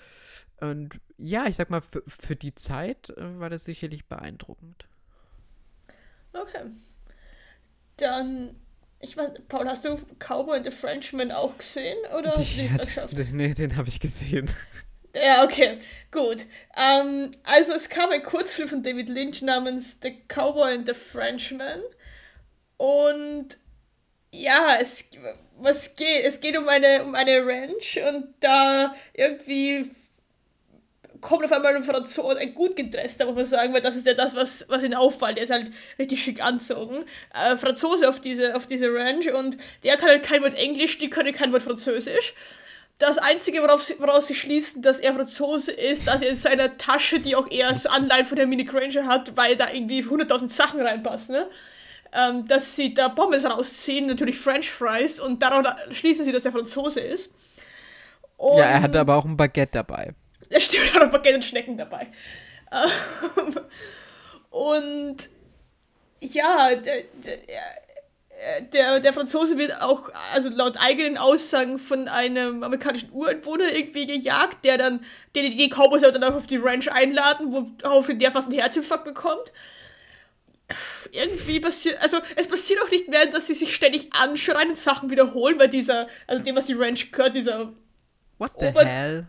Und ja, ich sag mal, für, die Zeit äh, war das sicherlich beeindruckend. Okay. Dann ich weiß, Paul, hast du Cowboy and the Frenchman auch gesehen? Oder hast du den? Nee, den habe ich gesehen. Ja, okay, gut. Ähm, also es kam ein Kurzfilm von David Lynch namens The Cowboy and the Frenchman. Und ja, es, was geht, es geht um eine, um eine Ranch und da irgendwie kommt auf einmal ein Franzose, ein gut gedresster, muss man sagen, weil das ist ja das, was, was ihn auffällt. Der ist halt richtig schick anzogen. Äh, Franzose auf diese, auf diese Ranch und der kann halt kein Wort Englisch, die können kein Wort Französisch. Das Einzige, worauf sie, woraus sie schließen, dass er Franzose ist, dass er in seiner Tasche, die auch eher so Anleihen von der Mini Granger hat, weil da irgendwie 100.000 Sachen reinpassen, ne? Ähm, dass sie da Pommes rausziehen, natürlich French Fries, und daraus schließen sie, dass er Franzose ist. Und ja, er hatte aber auch ein Baguette dabei. Da steht auch noch Baguette und Schnecken dabei. Ähm, und ja, der, der, der, Franzose wird auch, also laut eigenen Aussagen von einem amerikanischen Ureinwohner irgendwie gejagt, der dann, die, die Cowboys dann auch auf die Ranch einladen, woraufhin der fast einen Herzinfarkt bekommt. Irgendwie passiert, also es passiert auch nicht mehr, dass sie sich ständig anschreien und Sachen wiederholen, weil dieser, also dem, was die Ranch gehört, dieser What the Ober hell?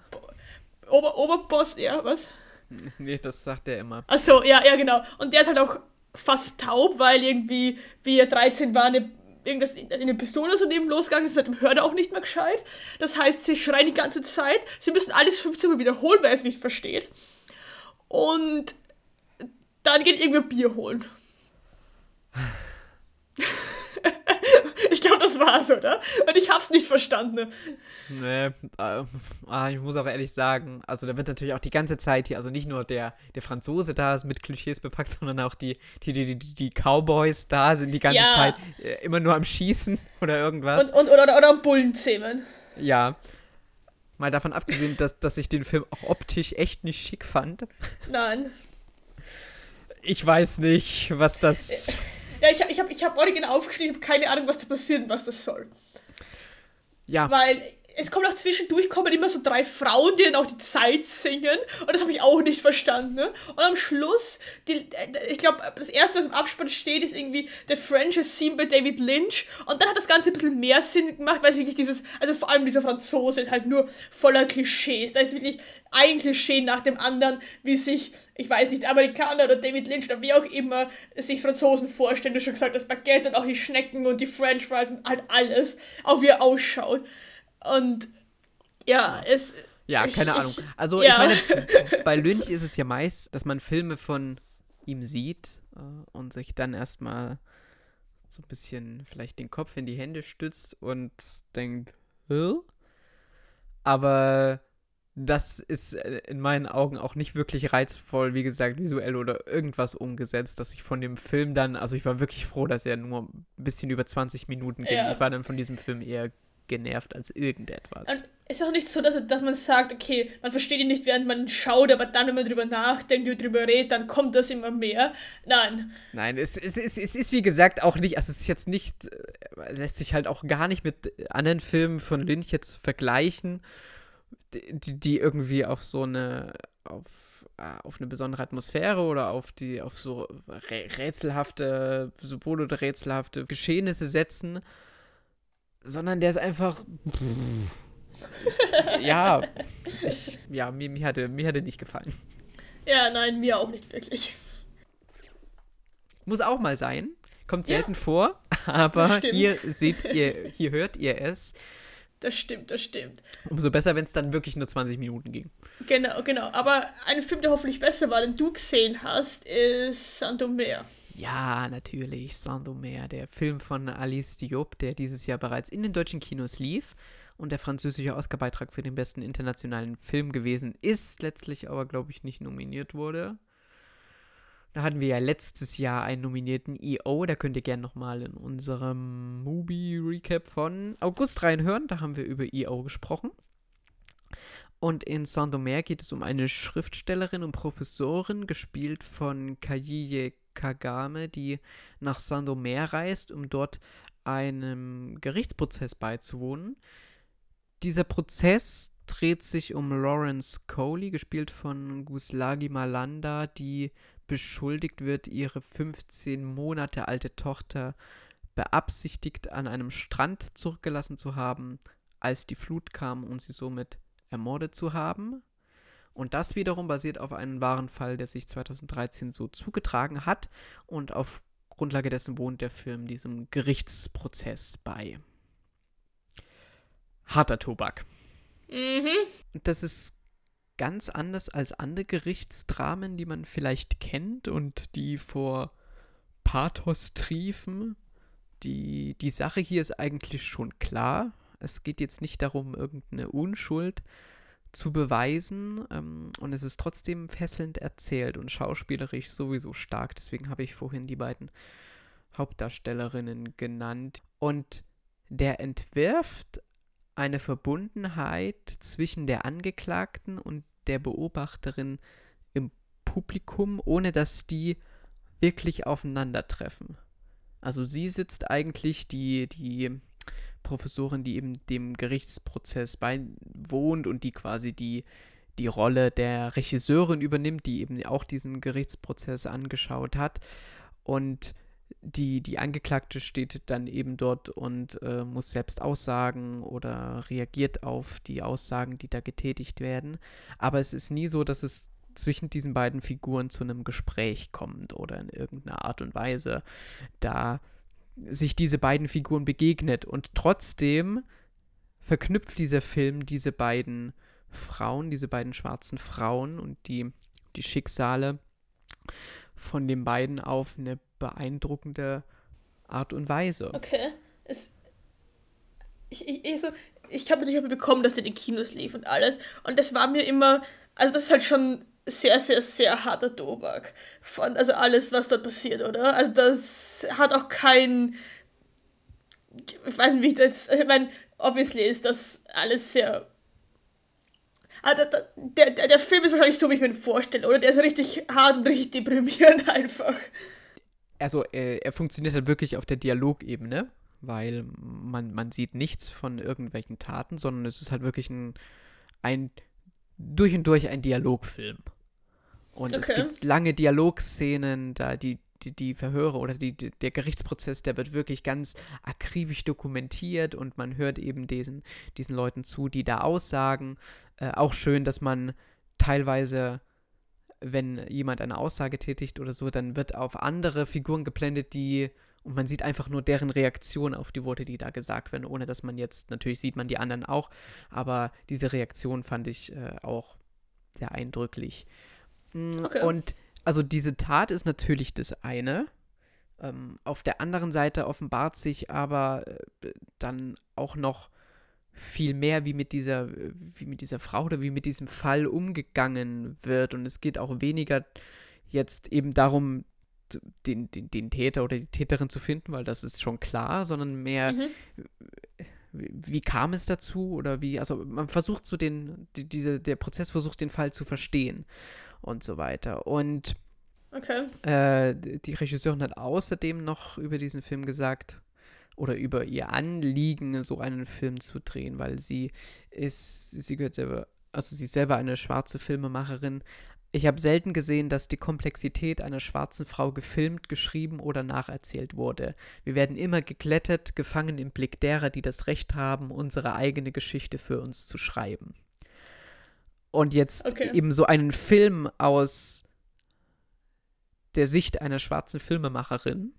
Ober Oberboss, ja, was? [LAUGHS] Nee, das sagt er immer. Achso, ja, ja, genau. Und der ist halt auch fast taub, weil irgendwie, wie er 13 war, eine, irgendwas, eine Pistole so neben losgegangen ist, seitdem hört er auch nicht mehr gescheit. Das heißt, sie schreien die ganze Zeit. Sie müssen alles 15 Mal wiederholen, weil er es nicht versteht. Und dann geht irgendwer Bier holen. [LAUGHS] Das war's, oder? Und ich hab's nicht verstanden. Nee, äh, ich muss auch ehrlich sagen, also da wird natürlich auch die ganze Zeit hier, also nicht nur der, der Franzose da ist mit Klischees bepackt, sondern auch die, die, die, die, die Cowboys da sind die ganze ja. Zeit äh, immer nur am Schießen [LAUGHS] oder irgendwas. Und, und oder, oder Bullenzähmen. Ja. Mal davon abgesehen, dass, dass ich den Film auch optisch echt nicht schick fand. Nein. Ich weiß nicht, was das. Ja, ich, ich habe ich hab original aufgeschrieben, ich habe keine Ahnung, was da passiert und was das soll. Ja. Weil es kommen auch zwischendurch kommen immer so drei Frauen, die dann auch die Zeit singen. Und das habe ich auch nicht verstanden. Ne? Und am Schluss, die, ich glaube, das erste, was im Abspann steht, ist irgendwie The French is Seen by David Lynch. Und dann hat das Ganze ein bisschen mehr Sinn gemacht, weil es wirklich dieses, also vor allem dieser Franzose ist halt nur voller Klischees. Da ist wirklich ein Klischee nach dem anderen, wie sich, ich weiß nicht, Amerikaner oder David Lynch oder wie auch immer sich Franzosen vorstellen. Du schon gesagt, das Baguette und auch die Schnecken und die French Fries und halt alles, auch wie er ausschaut. Und ja, es. Ja, ich, keine Ahnung. Also, ja. ich meine, [LAUGHS] bei Lynch ist es ja meist, dass man Filme von ihm sieht äh, und sich dann erstmal so ein bisschen vielleicht den Kopf in die Hände stützt und denkt, Hä? aber das ist äh, in meinen Augen auch nicht wirklich reizvoll, wie gesagt, visuell oder irgendwas umgesetzt, dass ich von dem Film dann, also ich war wirklich froh, dass er nur ein bisschen über 20 Minuten ging. Ja. Ich war dann von diesem Film eher genervt als irgendetwas. Und es ist auch nicht so, dass, dass man sagt, okay, man versteht ihn nicht, während man schaut, aber dann, wenn man drüber nachdenkt und drüber redet, dann kommt das immer mehr. Nein. Nein, es, es, es, es ist wie gesagt auch nicht, also es ist jetzt nicht, äh, lässt sich halt auch gar nicht mit anderen Filmen von Lynch jetzt vergleichen, die, die irgendwie auf so eine, auf, äh, auf eine besondere Atmosphäre oder auf die, auf so rätselhafte oder rätselhafte Geschehnisse setzen, sondern der ist einfach. ja, ich, ja, mir, mir, hatte, mir hatte nicht gefallen. Ja, nein, mir auch nicht wirklich. Muss auch mal sein. Kommt selten ja. vor, aber hier seht ihr, hier hört ihr es. Das stimmt, das stimmt. Umso besser, wenn es dann wirklich nur 20 Minuten ging. Genau, genau. Aber ein Film, der hoffentlich besser war, den du gesehen hast, ist Sandomir. Ja, natürlich, Saint-Omer, der Film von Alice Diop, der dieses Jahr bereits in den deutschen Kinos lief und der französische Oscarbeitrag für den besten internationalen Film gewesen ist, letztlich aber, glaube ich, nicht nominiert wurde. Da hatten wir ja letztes Jahr einen nominierten EO, da könnt ihr gerne nochmal in unserem Movie-Recap von August reinhören, da haben wir über EO gesprochen. Und in Saint-Omer geht es um eine Schriftstellerin und Professorin, gespielt von Kayiye Kagame, die nach Sandomir reist, um dort einem Gerichtsprozess beizuwohnen. Dieser Prozess dreht sich um Lawrence Coley, gespielt von Guslagi Malanda, die beschuldigt wird, ihre 15 Monate alte Tochter beabsichtigt an einem Strand zurückgelassen zu haben, als die Flut kam und sie somit ermordet zu haben. Und das wiederum basiert auf einem wahren Fall, der sich 2013 so zugetragen hat. Und auf Grundlage dessen wohnt der Film diesem Gerichtsprozess bei. Harter Tobak. Mhm. Das ist ganz anders als andere Gerichtsdramen, die man vielleicht kennt und die vor Pathos triefen. Die, die Sache hier ist eigentlich schon klar. Es geht jetzt nicht darum, irgendeine Unschuld zu beweisen ähm, und es ist trotzdem fesselnd erzählt und schauspielerisch sowieso stark. Deswegen habe ich vorhin die beiden Hauptdarstellerinnen genannt. Und der entwirft eine Verbundenheit zwischen der Angeklagten und der Beobachterin im Publikum, ohne dass die wirklich aufeinandertreffen. Also sie sitzt eigentlich die, die Professorin, die eben dem Gerichtsprozess beiwohnt und die quasi die, die Rolle der Regisseurin übernimmt, die eben auch diesen Gerichtsprozess angeschaut hat. Und die, die Angeklagte steht dann eben dort und äh, muss selbst aussagen oder reagiert auf die Aussagen, die da getätigt werden. Aber es ist nie so, dass es zwischen diesen beiden Figuren zu einem Gespräch kommt oder in irgendeiner Art und Weise da sich diese beiden Figuren begegnet. Und trotzdem verknüpft dieser Film diese beiden Frauen, diese beiden schwarzen Frauen und die, die Schicksale von den beiden auf eine beeindruckende Art und Weise. Okay. Es, ich ich, ich, so, ich habe natürlich bekommen, dass der in den Kinos lief und alles. Und das war mir immer, also das ist halt schon sehr, sehr, sehr harter Tobak. Von, also alles, was dort passiert, oder? Also das hat auch kein. Ich weiß nicht, wie ich das. Ich meine, obviously ist das alles sehr. Also der, der, der Film ist wahrscheinlich so, wie ich mir ihn vorstelle, oder? Der ist richtig hart und richtig deprimierend [LAUGHS] einfach. Also, er, er funktioniert halt wirklich auf der Dialogebene, weil man, man sieht nichts von irgendwelchen Taten, sondern es ist halt wirklich ein, ein durch und durch ein Dialogfilm. Und okay. es gibt lange Dialogszenen, da die, die, die Verhöre oder die, die, der Gerichtsprozess, der wird wirklich ganz akribisch dokumentiert und man hört eben diesen, diesen Leuten zu, die da aussagen. Äh, auch schön, dass man teilweise, wenn jemand eine Aussage tätigt oder so, dann wird auf andere Figuren geblendet, die und man sieht einfach nur deren Reaktion auf die Worte, die da gesagt werden, ohne dass man jetzt, natürlich sieht man die anderen auch, aber diese Reaktion fand ich äh, auch sehr eindrücklich. Mm, okay. Und also diese Tat ist natürlich das eine. Ähm, auf der anderen Seite offenbart sich aber äh, dann auch noch viel mehr, wie mit dieser, wie mit dieser Frau oder wie mit diesem Fall umgegangen wird. Und es geht auch weniger jetzt eben darum, den, den, den Täter oder die Täterin zu finden, weil das ist schon klar, sondern mehr, mhm. wie, wie, kam es dazu oder wie, also man versucht so den, die, diese, der Prozess versucht den Fall zu verstehen und so weiter. Und okay. äh, die Regisseurin hat außerdem noch über diesen Film gesagt, oder über ihr Anliegen, so einen Film zu drehen, weil sie ist, sie gehört selber, also sie ist selber eine schwarze Filmemacherin, ich habe selten gesehen, dass die Komplexität einer schwarzen Frau gefilmt, geschrieben oder nacherzählt wurde. Wir werden immer geglättet, gefangen im Blick derer, die das Recht haben, unsere eigene Geschichte für uns zu schreiben. Und jetzt okay. eben so einen Film aus der Sicht einer schwarzen Filmemacherin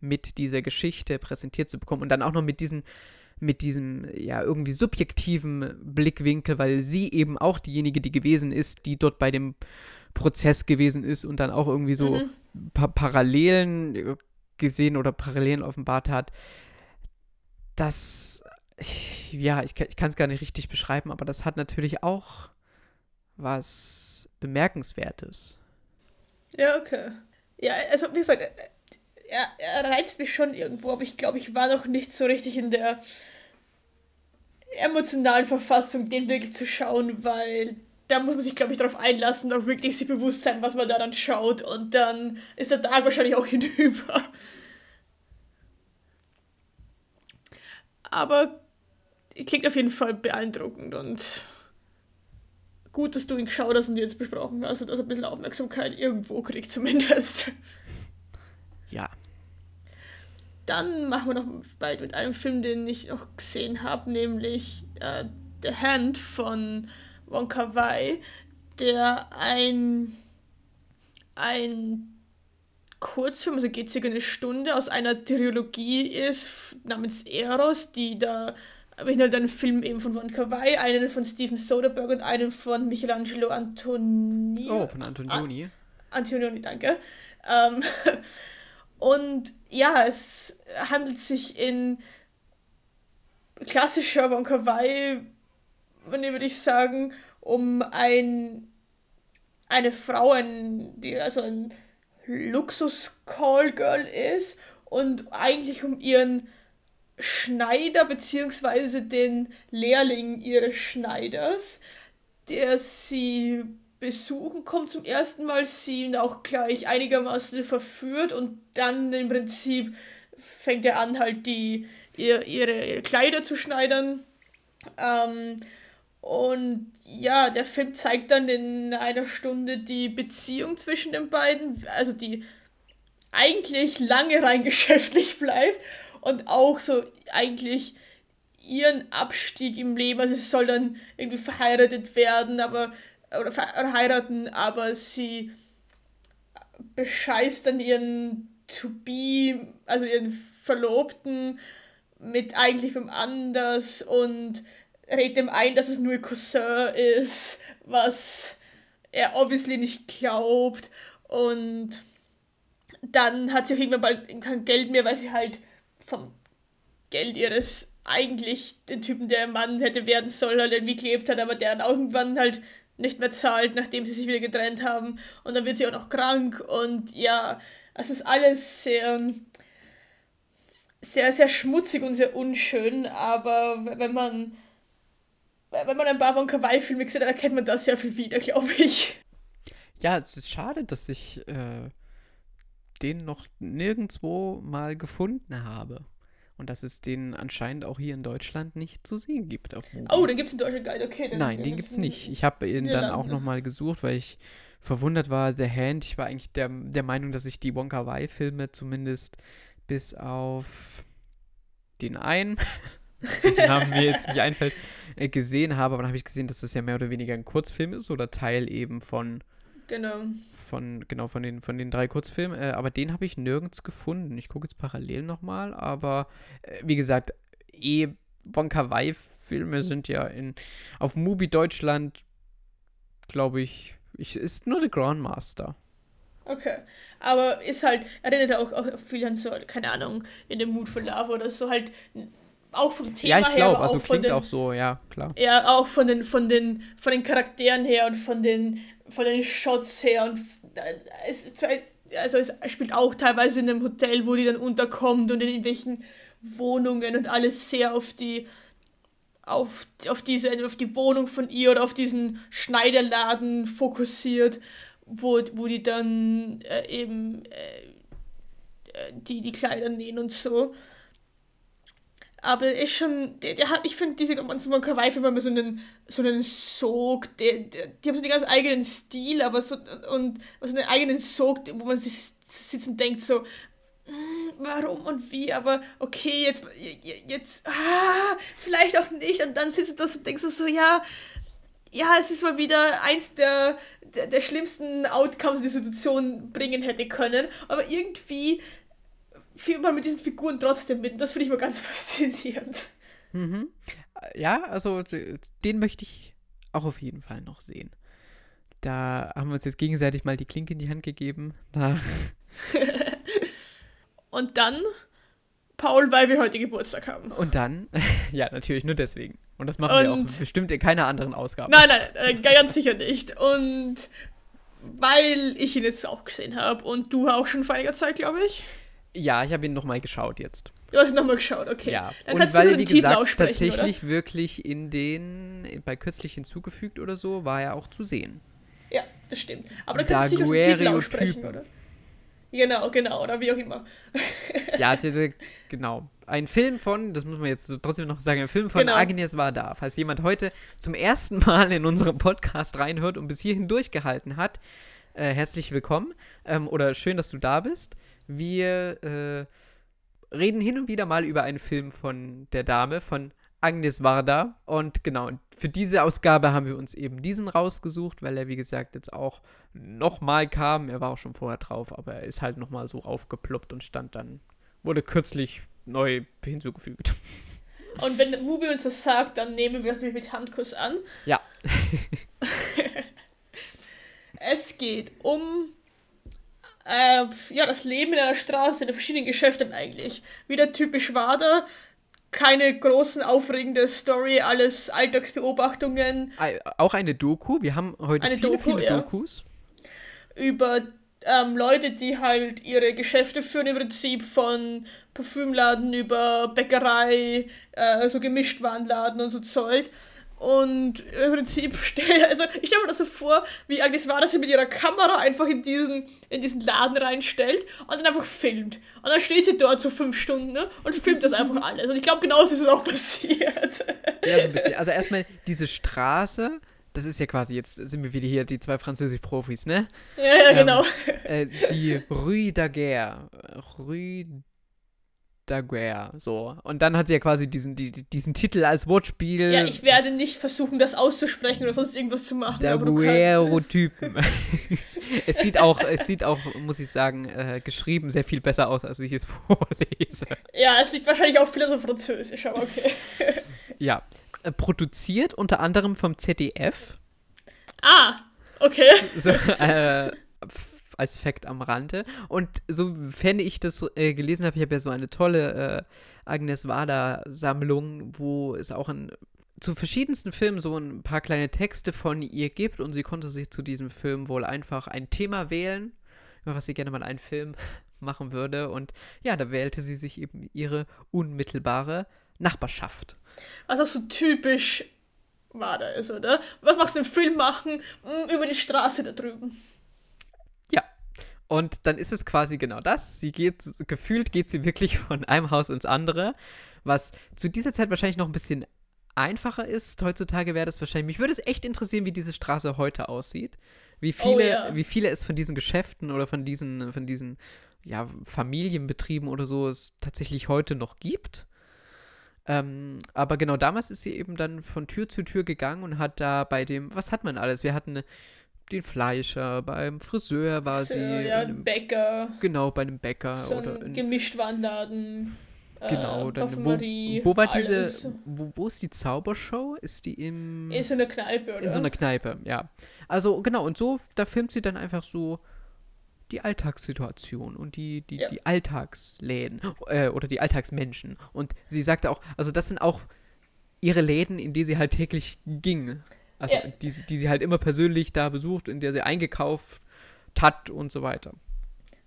mit dieser Geschichte präsentiert zu bekommen und dann auch noch mit diesen mit diesem ja irgendwie subjektiven Blickwinkel, weil sie eben auch diejenige, die gewesen ist, die dort bei dem Prozess gewesen ist und dann auch irgendwie so mhm. pa Parallelen gesehen oder Parallelen offenbart hat. Das, ja, ich, ich kann es gar nicht richtig beschreiben, aber das hat natürlich auch was Bemerkenswertes. Ja, okay. Ja, also wie gesagt, er, er reizt mich schon irgendwo, aber ich glaube, ich war noch nicht so richtig in der emotionalen Verfassung, den wirklich zu schauen, weil da muss man sich, glaube ich, darauf einlassen, auch wirklich sich bewusst sein, was man da dann schaut und dann ist der Tag wahrscheinlich auch [LAUGHS] hinüber. Aber klingt auf jeden Fall beeindruckend und gut, dass du ihn geschaut hast und jetzt besprochen hast und dass er ein bisschen Aufmerksamkeit irgendwo kriegt zumindest. Ja. Dann machen wir noch bald mit einem Film, den ich noch gesehen habe, nämlich äh, The Hand von Wonka Wai, der ein, ein Kurzfilm, also geht circa eine Stunde, aus einer Trilogie ist namens Eros, die da beinhaltet einen Film eben von Wonka Wai, einen von Steven Soderbergh und einen von Michelangelo Antonioni. Oh, von Antonioni. Antonioni, danke. Ähm, [LAUGHS] Und ja, es handelt sich in klassischer Wonka Wai, würde ich sagen, um ein, eine Frau, ein, die also ein Luxus-Callgirl ist und eigentlich um ihren Schneider beziehungsweise den Lehrling ihres Schneiders, der sie besuchen kommt zum ersten Mal, sie ihn auch gleich einigermaßen verführt und dann im Prinzip fängt er an, halt die, ihr, ihre Kleider zu schneidern. Ähm, und ja, der Film zeigt dann in einer Stunde die Beziehung zwischen den beiden, also die eigentlich lange rein [LAUGHS] geschäftlich bleibt und auch so eigentlich ihren Abstieg im Leben. Also sie soll dann irgendwie verheiratet werden, aber oder heiraten, aber sie bescheißt dann ihren To-Be, also ihren Verlobten mit eigentlich wem anders und redet ihm ein, dass es nur ihr Cousin ist, was er obviously nicht glaubt und dann hat sie auch irgendwann bald kein Geld mehr, weil sie halt vom Geld ihres eigentlich den Typen, der Mann hätte werden sollen, halt irgendwie gelebt hat, aber der dann irgendwann halt nicht mehr zahlt, nachdem sie sich wieder getrennt haben. Und dann wird sie auch noch krank. Und ja, es ist alles sehr, sehr, sehr schmutzig und sehr unschön. Aber wenn man, wenn man ein paar Von Kawaii-Filme gesehen hat, erkennt man das sehr viel wieder, [LAUGHS] glaube ich. Ja, es ist schade, dass ich äh, den noch nirgendwo mal gefunden habe. Und dass es den anscheinend auch hier in Deutschland nicht zu sehen gibt. Auf oh, den gibt es in Deutschland gar nicht. Okay, Nein, den gibt es nicht. Ich habe ihn dann auch nochmal gesucht, weil ich verwundert war. The Hand, ich war eigentlich der, der Meinung, dass ich die Wonka Wai-Filme zumindest bis auf den einen, [LAUGHS] dessen Namen mir jetzt nicht einfällt, äh, gesehen habe. Aber dann habe ich gesehen, dass das ja mehr oder weniger ein Kurzfilm ist oder Teil eben von Genau. Von, genau, von den, von den drei Kurzfilmen. Äh, aber den habe ich nirgends gefunden. Ich gucke jetzt parallel nochmal, aber äh, wie gesagt, eh Wonka Wai-Filme sind ja in auf Mubi Deutschland, glaube ich, ich, ist nur The Grandmaster. Okay. Aber ist halt, erinnert auch, auch viel an so, keine Ahnung, in dem Mood for Love oder so halt auch vom Thema her. Ja, ich glaube, also klingt den, auch so, ja, klar. Ja, auch von den, von den, von den Charakteren her und von den von den Shots her und äh, es, also es spielt auch teilweise in einem Hotel, wo die dann unterkommt und in irgendwelchen Wohnungen und alles sehr auf die auf, auf diese, auf die Wohnung von ihr oder auf diesen Schneiderladen fokussiert, wo, wo die dann äh, eben äh, äh die, die Kleider nähen und so. Aber ist schon, der, der hat, ich finde diese Monster Kawaii-Filme immer so einen, so einen Sog, der, die haben so einen ganz eigenen Stil, aber so, und so einen eigenen Sog, wo man sich sitzt und denkt so, hm, warum und wie, aber okay, jetzt, jetzt, ah, vielleicht auch nicht. Und dann sitzt du das und denkst du so, ja, ja, es ist mal wieder eins der, der, der schlimmsten Outcomes, die die Situation bringen hätte können. Aber irgendwie man mit diesen Figuren trotzdem mit. Das finde ich mal ganz [LAUGHS] faszinierend. Mhm. Ja, also den möchte ich auch auf jeden Fall noch sehen. Da haben wir uns jetzt gegenseitig mal die Klinke in die Hand gegeben. [LAUGHS] Und dann, Paul, weil wir heute Geburtstag haben. Und dann, [LAUGHS] ja, natürlich, nur deswegen. Und das machen und, wir auch bestimmt in keiner anderen Ausgabe. Nein, nein, äh, ganz sicher nicht. Und weil ich ihn jetzt auch gesehen habe und du auch schon vor einiger Zeit, glaube ich. Ja, ich habe ihn nochmal geschaut jetzt. Du hast ihn nochmal geschaut, okay. Ja, Dann und weil, wie Titel gesagt, tatsächlich oder? wirklich in den, bei kürzlich hinzugefügt oder so, war er auch zu sehen. Ja, das stimmt. Aber dann kannst du sicher den Titel aussprechen, oder? Genau, genau, oder wie auch immer. ja, genau. Ein Film von, das muss man jetzt trotzdem noch sagen, ein Film von genau. Agnes Varda. Falls jemand heute zum ersten Mal in unserem Podcast reinhört und bis hierhin durchgehalten hat, äh, herzlich willkommen ähm, oder schön, dass du da bist. Wir äh, reden hin und wieder mal über einen Film von der Dame, von Agnes Varda. Und genau, für diese Ausgabe haben wir uns eben diesen rausgesucht, weil er, wie gesagt, jetzt auch nochmal kam. Er war auch schon vorher drauf, aber er ist halt nochmal so aufgeploppt und stand dann, wurde kürzlich neu hinzugefügt. [LAUGHS] Und wenn Mubi uns das sagt, dann nehmen wir das mit Handkuss an. Ja. [LAUGHS] es geht um äh, ja, das Leben in einer Straße, in den verschiedenen Geschäften eigentlich. Wieder typisch Wader, keine großen aufregende Story, alles Alltagsbeobachtungen. Auch eine Doku. Wir haben heute eine viele, Doku, viele ja. Dokus. Über ähm, Leute, die halt ihre Geschäfte führen, im Prinzip von Parfümladen über Bäckerei, äh, so Gemischtwarenladen und so Zeug. Und im Prinzip [LAUGHS] stelle, also ich stelle mir das so vor, wie Agnes war, dass sie mit ihrer Kamera einfach in diesen, in diesen Laden reinstellt und dann einfach filmt. Und dann steht sie dort so fünf Stunden ne, und filmt das einfach alles. Und ich glaube, genauso ist es auch [LAUGHS] passiert. Ja, so ein bisschen. Also erstmal diese Straße, das ist ja quasi, jetzt sind wir wieder hier die zwei Französisch-Profis, ne? Ja, ja, genau. Ähm, äh, die Rue Daguerre. Rue Daguerre, so. Und dann hat sie ja quasi diesen, die, diesen Titel als Wortspiel. Ja, ich werde nicht versuchen, das auszusprechen oder sonst irgendwas zu machen. Daguerreotypen. [LAUGHS] es sieht auch, es sieht auch, muss ich sagen, äh, geschrieben sehr viel besser aus, als ich es [LAUGHS] vorlese. Ja, es liegt wahrscheinlich auch viel so französisch, aber okay. [LAUGHS] ja. Äh, produziert unter anderem vom ZDF. Ah, okay. So, äh, als Fact am Rande. Und sofern ich das äh, gelesen habe, ich habe ja so eine tolle äh, Agnes Wader-Sammlung, wo es auch ein, zu verschiedensten Filmen so ein paar kleine Texte von ihr gibt und sie konnte sich zu diesem Film wohl einfach ein Thema wählen, was sie gerne mal einen Film [LAUGHS] machen würde. Und ja, da wählte sie sich eben ihre unmittelbare Nachbarschaft. Was auch so typisch Wader ist, oder? Was machst du im Film machen? Hm, über die Straße da drüben. Und dann ist es quasi genau das. Sie geht, gefühlt geht sie wirklich von einem Haus ins andere, was zu dieser Zeit wahrscheinlich noch ein bisschen einfacher ist. Heutzutage wäre das wahrscheinlich, mich würde es echt interessieren, wie diese Straße heute aussieht. Wie oh viele, oh, ja. wie viele es von diesen Geschäften oder von diesen, von diesen ja, Familienbetrieben oder so es tatsächlich heute noch gibt. Ähm, aber genau damals ist sie eben dann von Tür zu Tür gegangen und hat da bei dem, was hat man alles? Wir hatten eine den Fleischer, beim Friseur war Friseur, sie. Ja, einem, Bäcker. Genau, bei einem Bäcker. So oder in, Gemischtwarenladen. Genau, äh, dann wo, wo war alles. diese, wo, wo ist die Zaubershow? Ist die im... In so einer Kneipe, oder? In so einer Kneipe, ja. Also genau, und so, da filmt sie dann einfach so die Alltagssituation und die, die, ja. die Alltagsläden äh, oder die Alltagsmenschen. Und sie sagte auch, also das sind auch ihre Läden, in die sie halt täglich ging. Also ja. die, die sie halt immer persönlich da besucht, in der sie eingekauft hat und so weiter.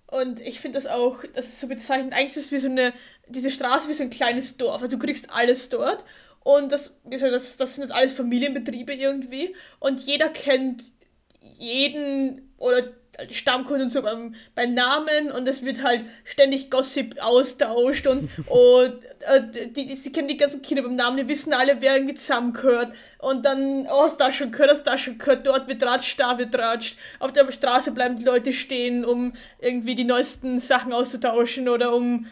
Und ich finde das auch, das ist so bezeichnend, eigentlich ist es wie so eine, diese Straße wie so ein kleines Dorf, also du kriegst alles dort Und das, das, das sind jetzt alles Familienbetriebe irgendwie. Und jeder kennt jeden oder Stammkunden so beim, beim Namen und es wird halt ständig Gossip austauscht und, [LAUGHS] und äh, die, die, sie kennen die ganzen Kinder beim Namen, die wissen alle, wer irgendwie zusammengehört. Und dann, oh, hast da schon gehört, hast da schon gehört, dort wird ratscht, da wird ratscht. Auf der Straße bleiben die Leute stehen, um irgendwie die neuesten Sachen auszutauschen oder um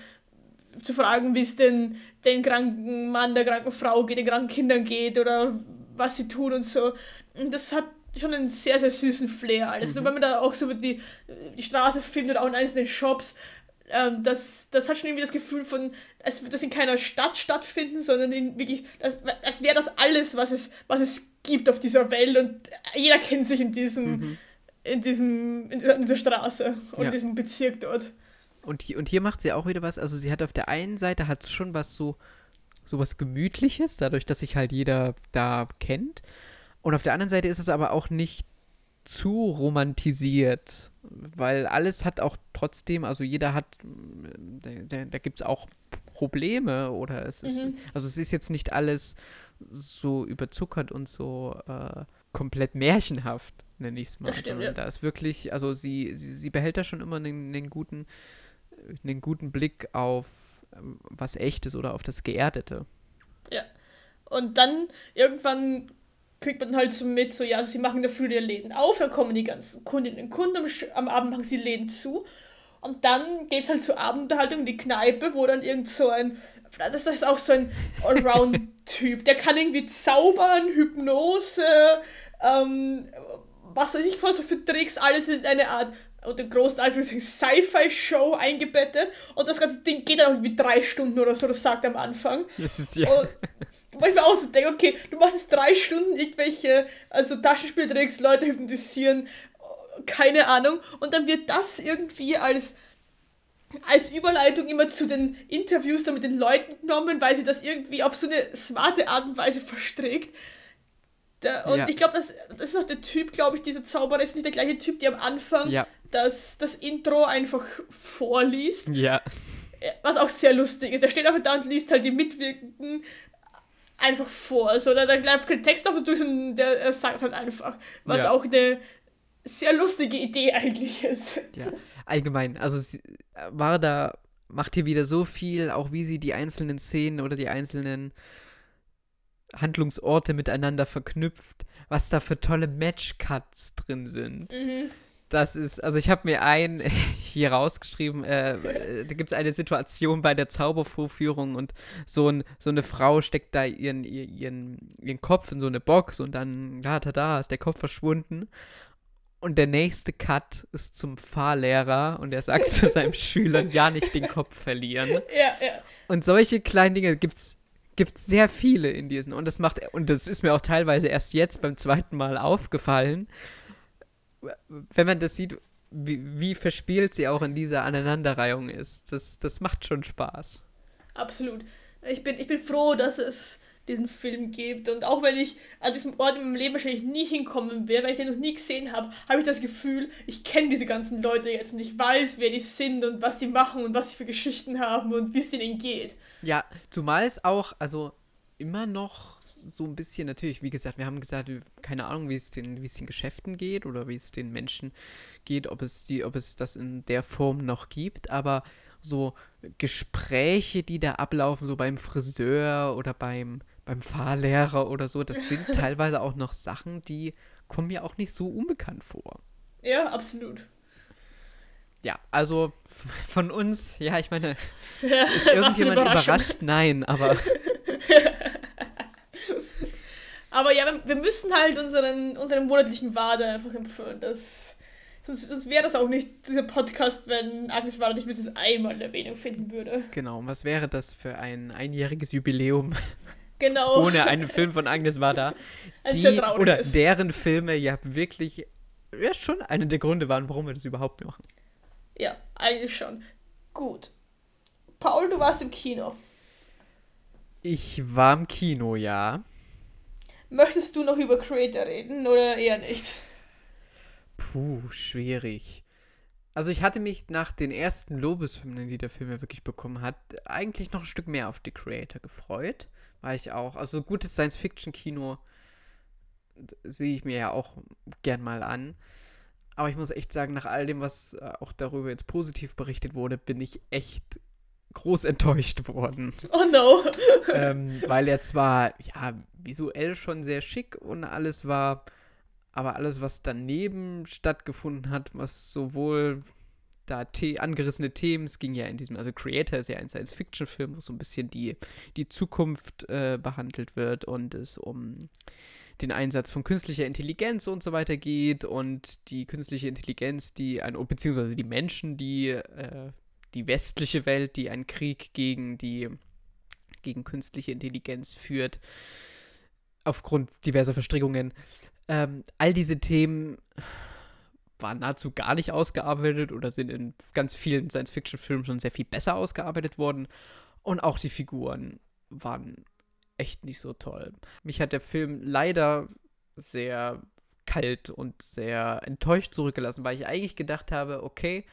zu fragen, wie es denn den kranken Mann, der kranken Frau geht, den kranken Kindern geht oder was sie tun und so. Und das hat schon einen sehr, sehr süßen Flair. Also mhm. wenn man da auch so über die, die Straße filmt oder auch in einzelnen Shops, ähm, das, das hat schon irgendwie das Gefühl von, als würde das in keiner Stadt stattfinden, sondern in wirklich, als, als wäre das alles, was es, was es gibt auf dieser Welt und jeder kennt sich in diesem, mhm. in diesem, in dieser, in dieser Straße und ja. in diesem Bezirk dort. Und hier, und hier macht sie auch wieder was, also sie hat auf der einen Seite hat schon was so, so was Gemütliches, dadurch, dass sich halt jeder da kennt. Und auf der anderen Seite ist es aber auch nicht zu romantisiert, weil alles hat auch trotzdem, also jeder hat, da, da gibt es auch Probleme oder es ist, mhm. also es ist jetzt nicht alles so überzuckert und so äh, komplett märchenhaft, nenne ich es mal. Stimmt, ja. Da ist wirklich, also sie, sie, sie behält da schon immer einen, einen, guten, einen guten Blick auf ähm, was echtes oder auf das Geerdete. Ja. Und dann irgendwann kriegt man halt so mit, so ja, also sie machen dafür ihre Läden auf, dann kommen die ganzen Kundinnen und Kunden, am, Abend machen sie Läden zu. Und dann geht es halt zur Abendunterhaltung in die Kneipe, wo dann irgend so ein, das, das ist auch so ein Allround-Typ, der kann irgendwie zaubern, Hypnose, ähm, was weiß ich was so für Tricks, alles in eine Art unter großen Anführungszeichen Sci-Fi-Show eingebettet und das ganze Ding geht dann irgendwie drei Stunden oder so, das sagt er am Anfang. Das ist ja. Und, wo ich mir auch so denke, okay, du machst jetzt drei Stunden irgendwelche, also Taschenspieltricks, Leute hypnotisieren, keine Ahnung. Und dann wird das irgendwie als, als Überleitung immer zu den Interviews da mit den Leuten genommen, weil sie das irgendwie auf so eine smarte Art und Weise verstrickt. Da, und ja. ich glaube, das, das ist auch der Typ, glaube ich, dieser Zauberer ist nicht der gleiche Typ, der am Anfang ja. das, das Intro einfach vorliest. Ja. Was auch sehr lustig ist. Der steht einfach da und liest halt die Mitwirkenden einfach vor. Also da, da läuft kein Text auf und durch, sondern der sagt halt einfach, was ja. auch eine sehr lustige Idee eigentlich ist. Ja, allgemein. Also Warda macht hier wieder so viel, auch wie sie die einzelnen Szenen oder die einzelnen Handlungsorte miteinander verknüpft, was da für tolle Match-Cuts drin sind. Mhm. Das ist, also ich habe mir einen [LAUGHS] hier rausgeschrieben, äh, äh da gibt es eine Situation bei der Zaubervorführung und so, ein, so eine Frau steckt da ihren, ihren, ihren Kopf in so eine Box und dann, ja, tada, ist der Kopf verschwunden. Und der nächste Cut ist zum Fahrlehrer und er sagt zu seinen [LAUGHS] Schülern, ja, nicht den Kopf verlieren. Ja, ja. Und solche kleinen Dinge gibt es sehr viele in diesen. Und das macht, und das ist mir auch teilweise erst jetzt beim zweiten Mal aufgefallen wenn man das sieht, wie, wie verspielt sie auch in dieser Aneinanderreihung ist, das, das macht schon Spaß. Absolut. Ich bin, ich bin froh, dass es diesen Film gibt. Und auch wenn ich an diesem Ort in meinem Leben wahrscheinlich nie hinkommen werde, weil ich den noch nie gesehen habe, habe ich das Gefühl, ich kenne diese ganzen Leute jetzt und ich weiß, wer die sind und was die machen und was sie für Geschichten haben und wie es denen geht. Ja, zumal es auch, also immer noch so ein bisschen, natürlich, wie gesagt, wir haben gesagt, keine Ahnung, wie es den, wie es den Geschäften geht oder wie es den Menschen geht, ob es die, ob es das in der Form noch gibt, aber so Gespräche, die da ablaufen, so beim Friseur oder beim, beim Fahrlehrer oder so, das sind [LAUGHS] teilweise auch noch Sachen, die kommen mir auch nicht so unbekannt vor. Ja, absolut. Ja, also [LAUGHS] von uns, ja, ich meine, ist irgendjemand überrascht? Nein, aber [LAUGHS] [LAUGHS] Aber ja, wir, müssen halt unseren, unseren monatlichen Wade einfach empfehlen. Das, sonst, sonst wäre das auch nicht dieser Podcast, wenn Agnes Wade nicht mindestens einmal eine Erwähnung finden würde. Genau, und was wäre das für ein einjähriges Jubiläum? Genau. Ohne einen Film von Agnes Wada. [LAUGHS] Die, oder ist. deren Filme ja wirklich ja schon einer der Gründe waren, warum wir das überhaupt machen. Ja, eigentlich schon. Gut. Paul, du warst im Kino. Ich war im Kino, ja. Möchtest du noch über Creator reden oder eher nicht? Puh, schwierig. Also ich hatte mich nach den ersten Lobeshymnen, die der Film ja wirklich bekommen hat, eigentlich noch ein Stück mehr auf The Creator gefreut. war ich auch. Also gutes Science-Fiction-Kino sehe ich mir ja auch gern mal an. Aber ich muss echt sagen, nach all dem, was äh, auch darüber jetzt positiv berichtet wurde, bin ich echt groß enttäuscht worden. Oh no. [LAUGHS] ähm, weil er zwar, ja, visuell schon sehr schick und alles war, aber alles, was daneben stattgefunden hat, was sowohl da the angerissene Themen, es ging ja in diesem, also Creator ist ja ein Science-Fiction-Film, wo so ein bisschen die, die Zukunft äh, behandelt wird und es um den Einsatz von künstlicher Intelligenz und so weiter geht und die künstliche Intelligenz, die ein, beziehungsweise die Menschen, die äh, die westliche Welt, die einen Krieg gegen die gegen künstliche Intelligenz führt, aufgrund diverser Verstrickungen. Ähm, all diese Themen waren nahezu gar nicht ausgearbeitet oder sind in ganz vielen Science-Fiction-Filmen schon sehr viel besser ausgearbeitet worden. Und auch die Figuren waren echt nicht so toll. Mich hat der Film leider sehr kalt und sehr enttäuscht zurückgelassen, weil ich eigentlich gedacht habe, okay,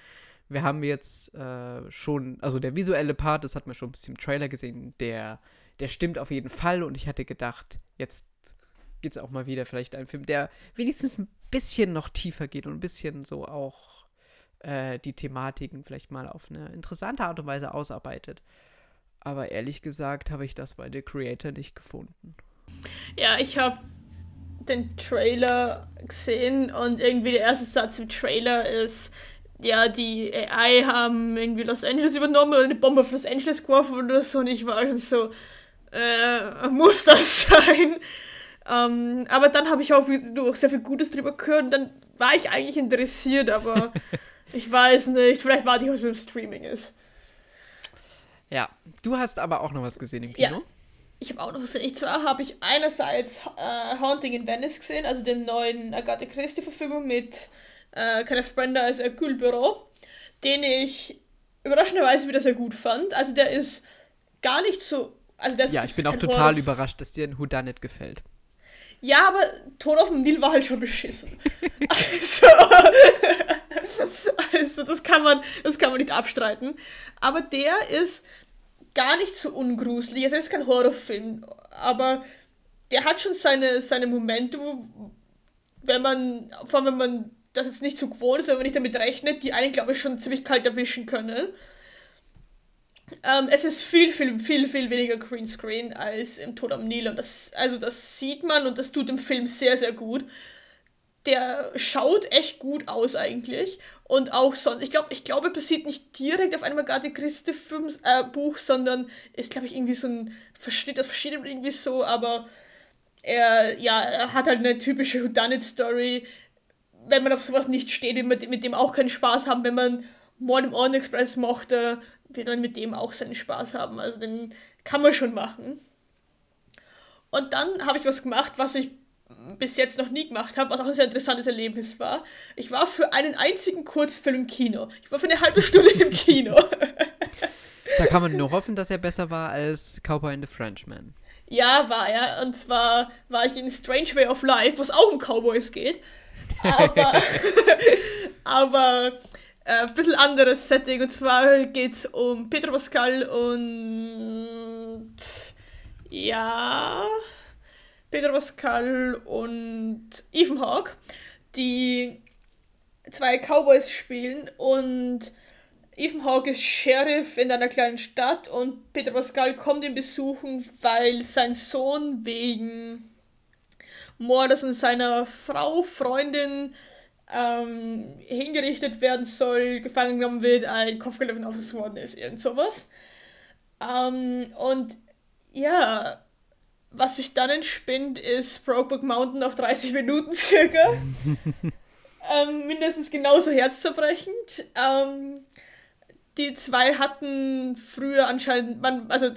wir haben jetzt äh, schon, also der visuelle Part, das hat man schon ein bisschen im Trailer gesehen, der, der stimmt auf jeden Fall und ich hatte gedacht, jetzt geht es auch mal wieder vielleicht ein Film, der wenigstens ein bisschen noch tiefer geht und ein bisschen so auch äh, die Thematiken vielleicht mal auf eine interessante Art und Weise ausarbeitet. Aber ehrlich gesagt habe ich das bei The Creator nicht gefunden. Ja, ich habe den Trailer gesehen und irgendwie der erste Satz im Trailer ist, ja, die AI haben irgendwie Los Angeles übernommen oder eine Bombe auf Los Angeles geworfen oder so und ich war schon so, äh, muss das [LAUGHS] sein? Ähm, aber dann habe ich auch, auch sehr viel Gutes drüber gehört und dann war ich eigentlich interessiert, aber [LAUGHS] ich weiß nicht, vielleicht warte ich, was mit dem Streaming ist. Ja, du hast aber auch noch was gesehen im Kino. Ja. Ich habe auch noch gesehen. Ich zwar habe ich einerseits äh, Haunting in Venice gesehen, also den neuen Agatha Christie-Verfilmung mit äh, Kenneth Brenda als Hercule Büro, den ich überraschenderweise wieder sehr gut fand. Also der ist gar nicht so. Also der ist, ja, ich bin auch total Horror überrascht, dass dir ein Whodunit gefällt. Ja, aber Tod auf dem Nil war halt schon beschissen. [LAUGHS] also, [LAUGHS] also das kann man, das kann man nicht abstreiten. Aber der ist gar nicht so ungruselig. Also, es ist kein Horrorfilm, aber der hat schon seine, seine Momente, wo, wenn man, vor allem wenn man das jetzt nicht so gewohnt ist, wenn man nicht damit rechnet, die einen, glaube ich, schon ziemlich kalt erwischen können. Ähm, es ist viel, viel, viel, viel weniger Greenscreen als im Tod am Nil. Und das, also das sieht man und das tut dem Film sehr, sehr gut. Der schaut echt gut aus eigentlich. Und auch sonst, ich glaube, ich glaube, er basiert nicht direkt auf einem Agatha Christie Film, äh, Buch, sondern ist, glaube ich, irgendwie so ein Verschnitt aus verschiedenen irgendwie so, aber er, ja, er hat halt eine typische Whodunit-Story. Wenn man auf sowas nicht steht, mit, mit dem auch keinen Spaß haben, wenn man Mord im Orient Express mochte, wird man mit dem auch seinen Spaß haben. Also den kann man schon machen. Und dann habe ich was gemacht, was ich bis jetzt noch nie gemacht habe, was auch ein sehr interessantes Erlebnis war. Ich war für einen einzigen Kurzfilm im Kino. Ich war für eine halbe Stunde im Kino. Da kann man nur hoffen, dass er besser war als Cowboy and the Frenchman. Ja, war er. Und zwar war ich in Strange Way of Life, wo es auch um Cowboys geht. Aber, [LAUGHS] aber äh, ein bisschen anderes Setting. Und zwar geht es um Pedro Pascal und. Ja. Pedro Pascal und Ethan Hawke, die zwei Cowboys spielen und Ethan Hawke ist Sheriff in einer kleinen Stadt und Pedro Pascal kommt ihn besuchen, weil sein Sohn wegen Mordes an seiner Frau, Freundin ähm, hingerichtet werden soll, gefangen genommen wird, ein Kopfgeldöffnen aufgesetzt worden ist, irgend sowas. Ähm, und ja, was sich dann entspinnt, ist Brokeback Mountain auf 30 Minuten circa. [LAUGHS] ähm, mindestens genauso herzzerbrechend. Ähm, die zwei hatten früher anscheinend, man, also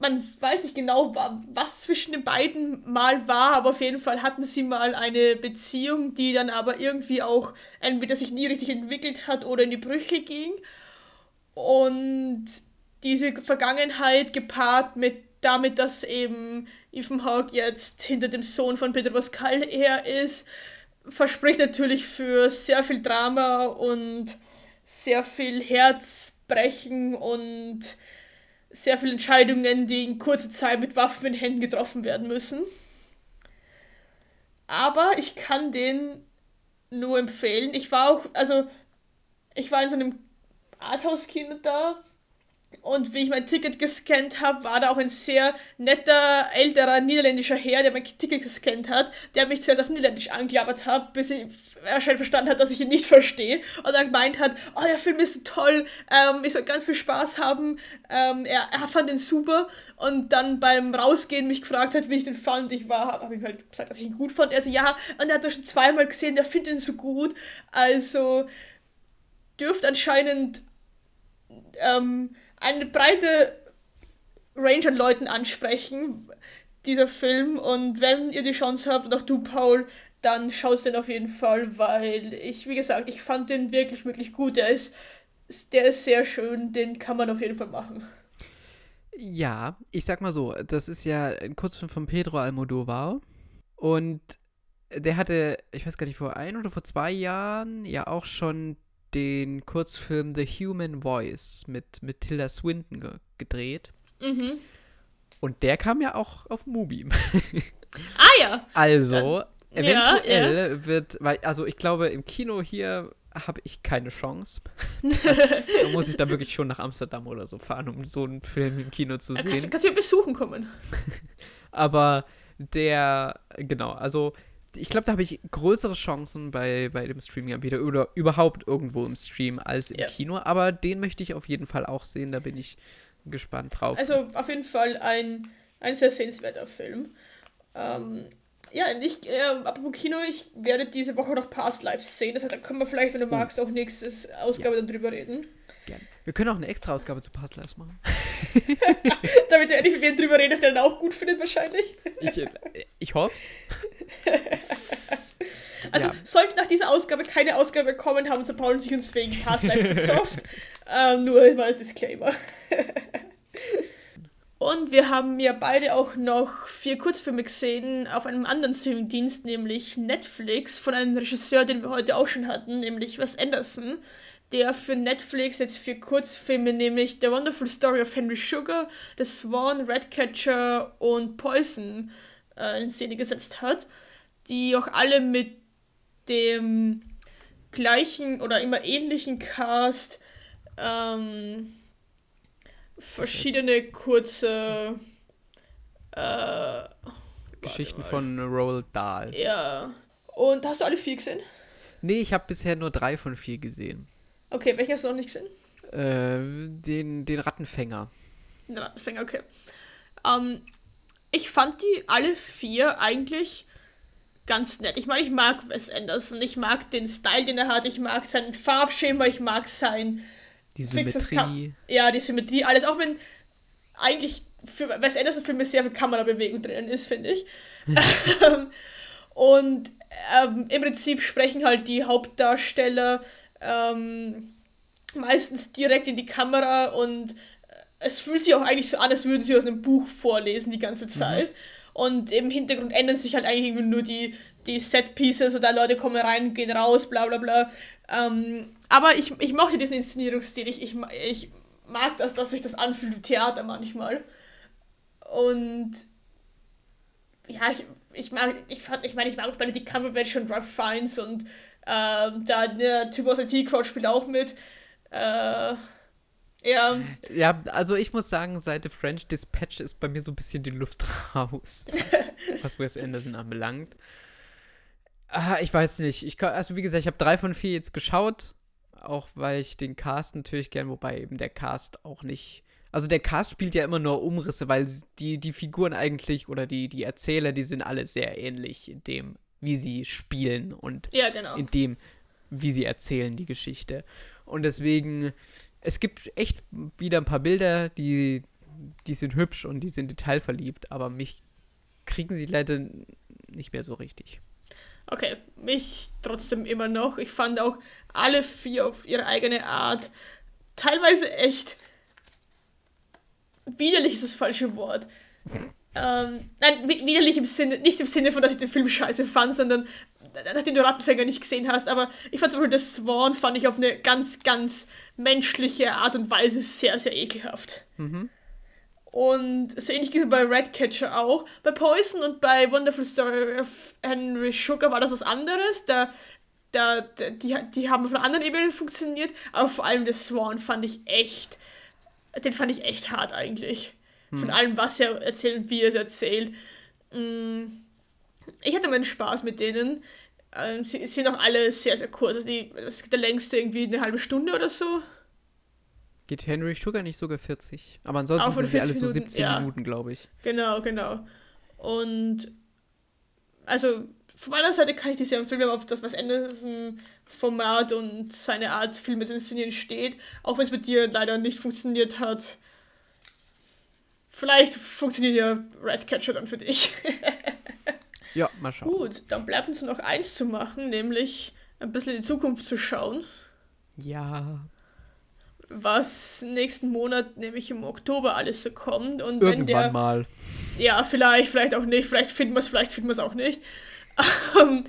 man weiß nicht genau, was zwischen den beiden mal war, aber auf jeden Fall hatten sie mal eine Beziehung, die dann aber irgendwie auch entweder sich nie richtig entwickelt hat oder in die Brüche ging. Und diese Vergangenheit gepaart mit damit, dass eben Ethan Hawke jetzt hinter dem Sohn von Peter Pascal her ist, verspricht natürlich für sehr viel Drama und sehr viel Herzbrechen und sehr viele Entscheidungen, die in kurzer Zeit mit Waffen in Händen getroffen werden müssen. Aber ich kann den nur empfehlen. Ich war auch, also, ich war in so einem Arthouse-Kino da und wie ich mein Ticket gescannt habe, war da auch ein sehr netter, älterer niederländischer Herr, der mein Ticket gescannt hat, der mich zuerst auf Niederländisch angeklappert hat, bis ich wahrscheinlich verstanden hat, dass ich ihn nicht verstehe. Und dann gemeint hat, oh, der Film ist so toll, ähm, ich soll ganz viel Spaß haben. Ähm, er, er fand den super. Und dann beim Rausgehen mich gefragt hat, wie ich den fand. Ich war, habe ich halt gesagt, dass ich ihn gut fand. Er so, ja, und er hat das schon zweimal gesehen, der findet ihn so gut. Also dürfte anscheinend ähm, eine breite Range an Leuten ansprechen, dieser Film. Und wenn ihr die Chance habt, und auch du, Paul, dann schaust den auf jeden Fall, weil ich, wie gesagt, ich fand den wirklich, wirklich gut. Der ist, der ist sehr schön, den kann man auf jeden Fall machen. Ja, ich sag mal so, das ist ja ein Kurzfilm von Pedro Almodovar und der hatte, ich weiß gar nicht, vor ein oder vor zwei Jahren ja auch schon den Kurzfilm The Human Voice mit, mit Tilda Swinton ge gedreht. Mhm. Und der kam ja auch auf Mubi. [LAUGHS] ah ja. Also, eventuell ja, ja. wird, weil, also ich glaube, im Kino hier habe ich keine Chance. [LAUGHS] Das, da muss ich da wirklich schon nach Amsterdam oder so fahren, um so einen Film im Kino zu sehen. Kannst, kannst du besuchen kommen. [LAUGHS] Aber der, genau, also ich glaube, da habe ich größere Chancen bei, bei dem Streaming-Anbieter oder überhaupt irgendwo im Stream als im ja. Kino. Aber den möchte ich auf jeden Fall auch sehen. Da bin ich gespannt drauf. Also auf jeden Fall ein, ein sehr sehenswerter Film. Ähm, ja, ich, äh, apropos Kino, ich werde diese Woche noch Past Lives sehen. Das heißt, da können wir vielleicht, wenn du oh. magst, auch nächste Ausgabe ja. dann drüber reden. Gerne. Wir können auch eine extra Ausgabe zu Past Lives machen. [LAUGHS] Damit du endlich mit wem drüber redest, der dann auch gut findet, wahrscheinlich. ich, äh, ich hoff's. [LAUGHS] [LAUGHS] Also, ja. sollte nach dieser Ausgabe keine Ausgabe kommen, haben sie Paul und sich uns wegen Past Lives [LAUGHS] gezofft. ähm, nur mal als Disclaimer. [LAUGHS] Und wir haben ja beide auch noch vier Kurzfilme gesehen auf einem anderen Streamingdienst, nämlich Netflix, von einem Regisseur, den wir heute auch schon hatten, nämlich Wes Anderson, der für Netflix jetzt vier Kurzfilme, nämlich The Wonderful Story of Henry Sugar, The Swan, Redcatcher und Poison äh, in Szene gesetzt hat, die auch alle mit dem gleichen oder immer ähnlichen Cast ähm, verschiedene kurze äh, Geschichten von Roald Dahl. Ja. Und hast du alle vier gesehen? Nee, ich habe bisher nur drei von vier gesehen. Okay, welche hast du noch nicht gesehen? Äh, den, den Rattenfänger. Den Rattenfänger, okay. Ähm, ich fand die alle vier eigentlich ganz nett. Ich meine, ich mag Wes Anderson, ich mag den Style, den er hat, ich mag sein Farbschema, ich mag sein die Symmetrie. Ja, die Symmetrie, alles. Auch wenn eigentlich für Wes Anderson-Filme sehr viel Kamerabewegung drin ist, finde ich. [LAUGHS] [LAUGHS] Und ähm, im Prinzip sprechen halt die Hauptdarsteller ähm, meistens direkt in die Kamera und es fühlt sich auch eigentlich so an, als würden sie aus einem Buch vorlesen die ganze mhm. Zeit. Mhm. Und im Hintergrund ändern sich halt eigentlich nur die, die Set-Pieces oder Leute kommen rein, gehen raus, bla bla bla. Ähm, aber ich, ich mochte diesen Inszenierungsstil. Ich, ich, ich mag das, dass sich das anfühlt wie Theater manchmal. Und ja, ich, ich mag, ich fand, ich meine, ich mag auch Benedict Cumberbatch und Ralph Fiennes und ähm, da der Typ aus der T-Crowd spielt auch mit. Äh, ja. Ja, also ich muss sagen, seit The French Dispatch ist bei mir so ein bisschen die Luft [LAUGHS] raus, was, was Wes Anderson anbelangt. Ah, ich weiß nicht. Ich, also wie gesagt, ich habe drei von vier jetzt geschaut auch weil ich den Cast natürlich gern, wobei eben der Cast auch nicht. Also der Cast spielt ja immer nur Umrisse, weil die, die Figuren eigentlich oder die, die Erzähler, die sind alle sehr ähnlich in dem, wie sie spielen und ja, genau. in dem, wie sie erzählen die Geschichte. Und deswegen, es gibt echt wieder ein paar Bilder, die, die sind hübsch und die sind detailverliebt, aber mich kriegen sie leider nicht mehr so richtig. Okay, mich trotzdem immer noch. Ich fand auch alle vier auf ihre eigene Art teilweise echt widerlich ist das falsche Wort. [LAUGHS] ähm, nein, widerlich im Sinne, nicht im Sinne von, dass ich den Film scheiße fand, sondern nachdem du Rattenfänger nicht gesehen hast, aber ich fand zum Beispiel das Swan fand ich auf eine ganz, ganz menschliche Art und Weise sehr, sehr ekelhaft. Mhm. Und so ähnlich geht es bei Redcatcher auch. Bei Poison und bei Wonderful Story of Henry Sugar war das was anderes. Da, da, die, die haben von anderen Ebenen funktioniert, aber vor allem der Swan fand ich echt, den fand ich echt hart eigentlich. Hm. Von allem, was er erzählt und wie er es erzählt. Mm, ich hatte meinen Spaß mit denen. Ähm, sie sind auch alle sehr, sehr kurz. Also die, der längste irgendwie eine halbe Stunde oder so. Geht Henry Sugar nicht sogar 40? Aber ansonsten sind sie alle so 17 ja. Minuten, glaube ich. Genau, genau. Und also von meiner Seite kann ich die sehr empfehlen, auf das, was Anderson Format und seine Art, Filme zu inszenieren steht. Auch wenn es mit dir leider nicht funktioniert hat. Vielleicht funktioniert ja Redcatcher dann für dich. [LAUGHS] ja, mal schauen. Gut, dann bleibt uns noch eins zu machen, nämlich ein bisschen in die Zukunft zu schauen. Ja was nächsten Monat, nämlich im Oktober, alles so kommt. Und Irgendwann wenn der, mal. Ja, vielleicht, vielleicht auch nicht. Vielleicht finden wir es, vielleicht finden wir es auch nicht. ähm,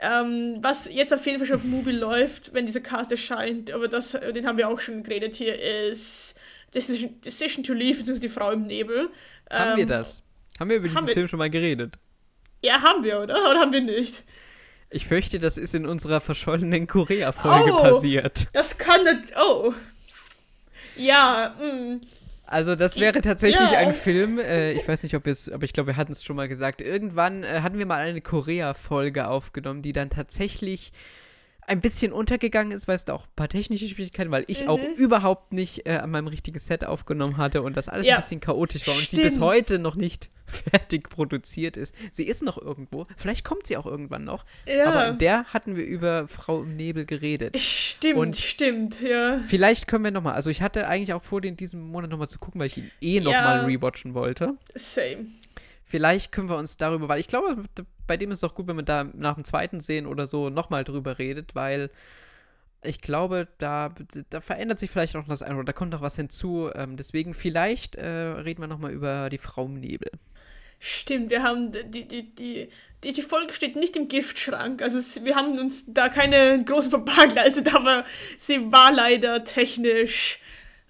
ähm, was jetzt auf jeden Fall schon auf Movie läuft, wenn dieser Cast erscheint, aber das, den haben wir auch schon geredet hier, ist Decision, Decision to Leave, beziehungsweise die Frau im Nebel. Haben ähm, wir das? Haben wir über diesen Film schon mal geredet? Ja, haben wir, oder? Oder haben wir nicht? Ich fürchte, das ist in unserer verschollenen Korea-Folge oh, passiert. Das kann nicht. Oh. Ja, mh. Mm. Also das wäre tatsächlich ja. ein [LAUGHS] Film, äh, ich weiß nicht, ob wir es, aber ich glaube, wir hatten es schon mal gesagt. Irgendwann äh, hatten wir mal eine Korea-Folge aufgenommen, die dann tatsächlich ein bisschen untergegangen ist, weil es da auch ein paar technische Schwierigkeiten, weil ich mhm. auch überhaupt nicht äh, an meinem richtigen Set aufgenommen hatte und das alles ja. ein bisschen chaotisch war und Stimmt. die bis heute noch nicht [LAUGHS] fertig produziert ist. Sie ist noch irgendwo, vielleicht kommt sie auch irgendwann noch, ja. aber in der hatten wir über Frau im Nebel geredet. Stimmt, und stimmt, ja. Vielleicht können wir nochmal, also ich hatte eigentlich auch vor, den diesen Monat nochmal zu gucken, weil ich ihn eh nochmal ja. rewatchen wollte. Same. Vielleicht können wir uns darüber, weil ich glaube, bei dem ist es auch gut, wenn wir da nach dem zweiten sehen oder so nochmal drüber redet, weil ich glaube, da, da verändert sich vielleicht auch noch das eine oder da kommt noch was hinzu. Ähm, deswegen vielleicht äh, reden wir nochmal über die Frau im Nebel. Stimmt, wir haben die, die, die, die, die Folge steht nicht im Giftschrank. Also wir haben uns da keine großen Verpack geleistet, aber sie war leider technisch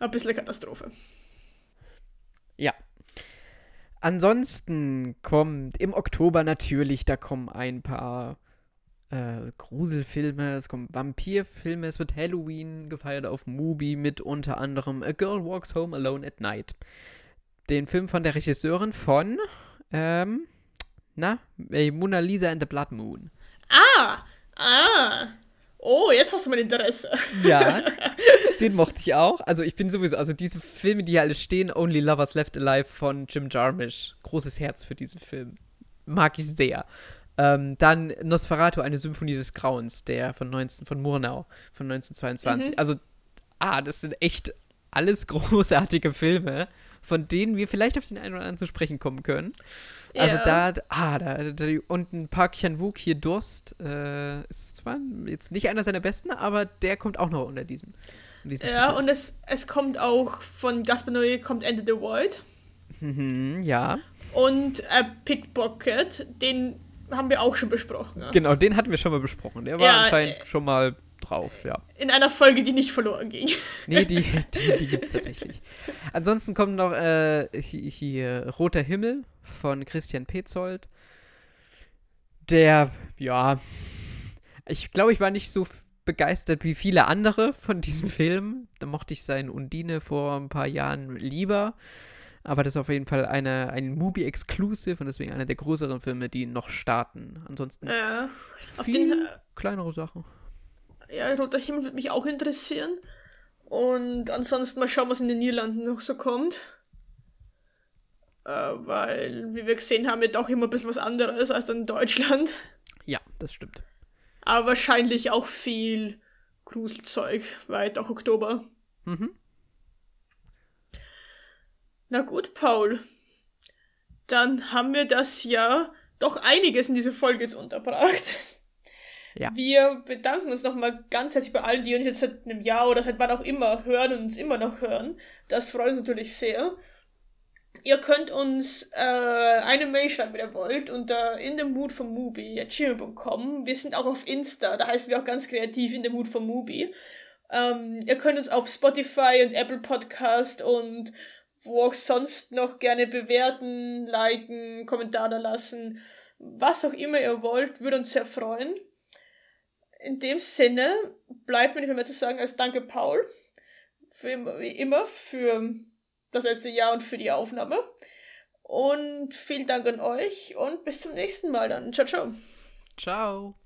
ein bisschen eine Katastrophe. Ja, Ansonsten kommt im Oktober natürlich, da kommen ein paar äh, Gruselfilme, es kommen Vampirfilme, es wird Halloween gefeiert auf Mubi mit unter anderem A Girl Walks Home Alone at Night. Den Film von der Regisseurin von, ähm, na, Mona Lisa and the Blood Moon. Ah, ah. Oh, jetzt hast du mein Interesse. Ja, [LAUGHS] den mochte ich auch. Also ich bin sowieso, also diese Filme, die hier alle stehen, Only Lovers Left Alive von Jim Jarmusch, großes Herz für diesen Film. Mag ich sehr. Ähm, dann Nosferatu, eine Symphonie des Grauens, der von 19, von Murnau, von 1922. Mhm. Also, ah, das sind echt alles [LAUGHS] großartige Filme von denen wir vielleicht auf den einen oder anderen zu sprechen kommen können. Also ja. da, ah, da, da, und ein Park Chan-wook hier Durst äh, ist zwar jetzt nicht einer seiner besten, aber der kommt auch noch unter diesem. diesem ja, Titel. und es, es kommt auch von Gaspar Noé kommt Ende the Void. Mhm, ja. Und äh, Pickpocket, den haben wir auch schon besprochen. Ja? Genau, den hatten wir schon mal besprochen. Der war ja, anscheinend äh, schon mal drauf, ja. In einer Folge, die nicht verloren ging. Nee, die, [LAUGHS] die, die gibt es tatsächlich. Ansonsten kommt noch äh, hier, hier, Roter Himmel von Christian Petzold. Der, ja, ich glaube, ich war nicht so begeistert wie viele andere von diesem Film. Da mochte ich seinen Undine vor ein paar Jahren lieber. Aber das ist auf jeden Fall eine, ein Movie-Exclusive und deswegen einer der größeren Filme, die noch starten. Ansonsten ja, viel den, kleinere Sachen ja, Roter Himmel würde mich auch interessieren. Und ansonsten mal schauen, was in den Niederlanden noch so kommt. Äh, weil, wie wir gesehen haben, ja doch immer ein bisschen was anderes als in Deutschland. Ja, das stimmt. Aber wahrscheinlich auch viel Gruselzeug, weil doch Oktober. Mhm. Na gut, Paul. Dann haben wir das ja doch einiges in diese Folge jetzt unterbracht. Ja. Wir bedanken uns nochmal ganz herzlich bei allen, die uns jetzt seit einem Jahr oder seit wann auch immer hören und uns immer noch hören. Das freut uns natürlich sehr. Ihr könnt uns äh, eine Mail schreiben, wenn ihr wollt, unter in the mood movie gmail.com. Wir sind auch auf Insta, da heißen wir auch ganz kreativ in the mood for movie. Ähm, ihr könnt uns auf Spotify und Apple Podcast und wo auch sonst noch gerne bewerten, liken, Kommentare lassen, was auch immer ihr wollt, würde uns sehr freuen. In dem Sinne bleibt mir nicht mehr zu sagen als Danke, Paul, für, wie immer für das letzte Jahr und für die Aufnahme. Und vielen Dank an euch und bis zum nächsten Mal dann. Ciao, ciao. Ciao.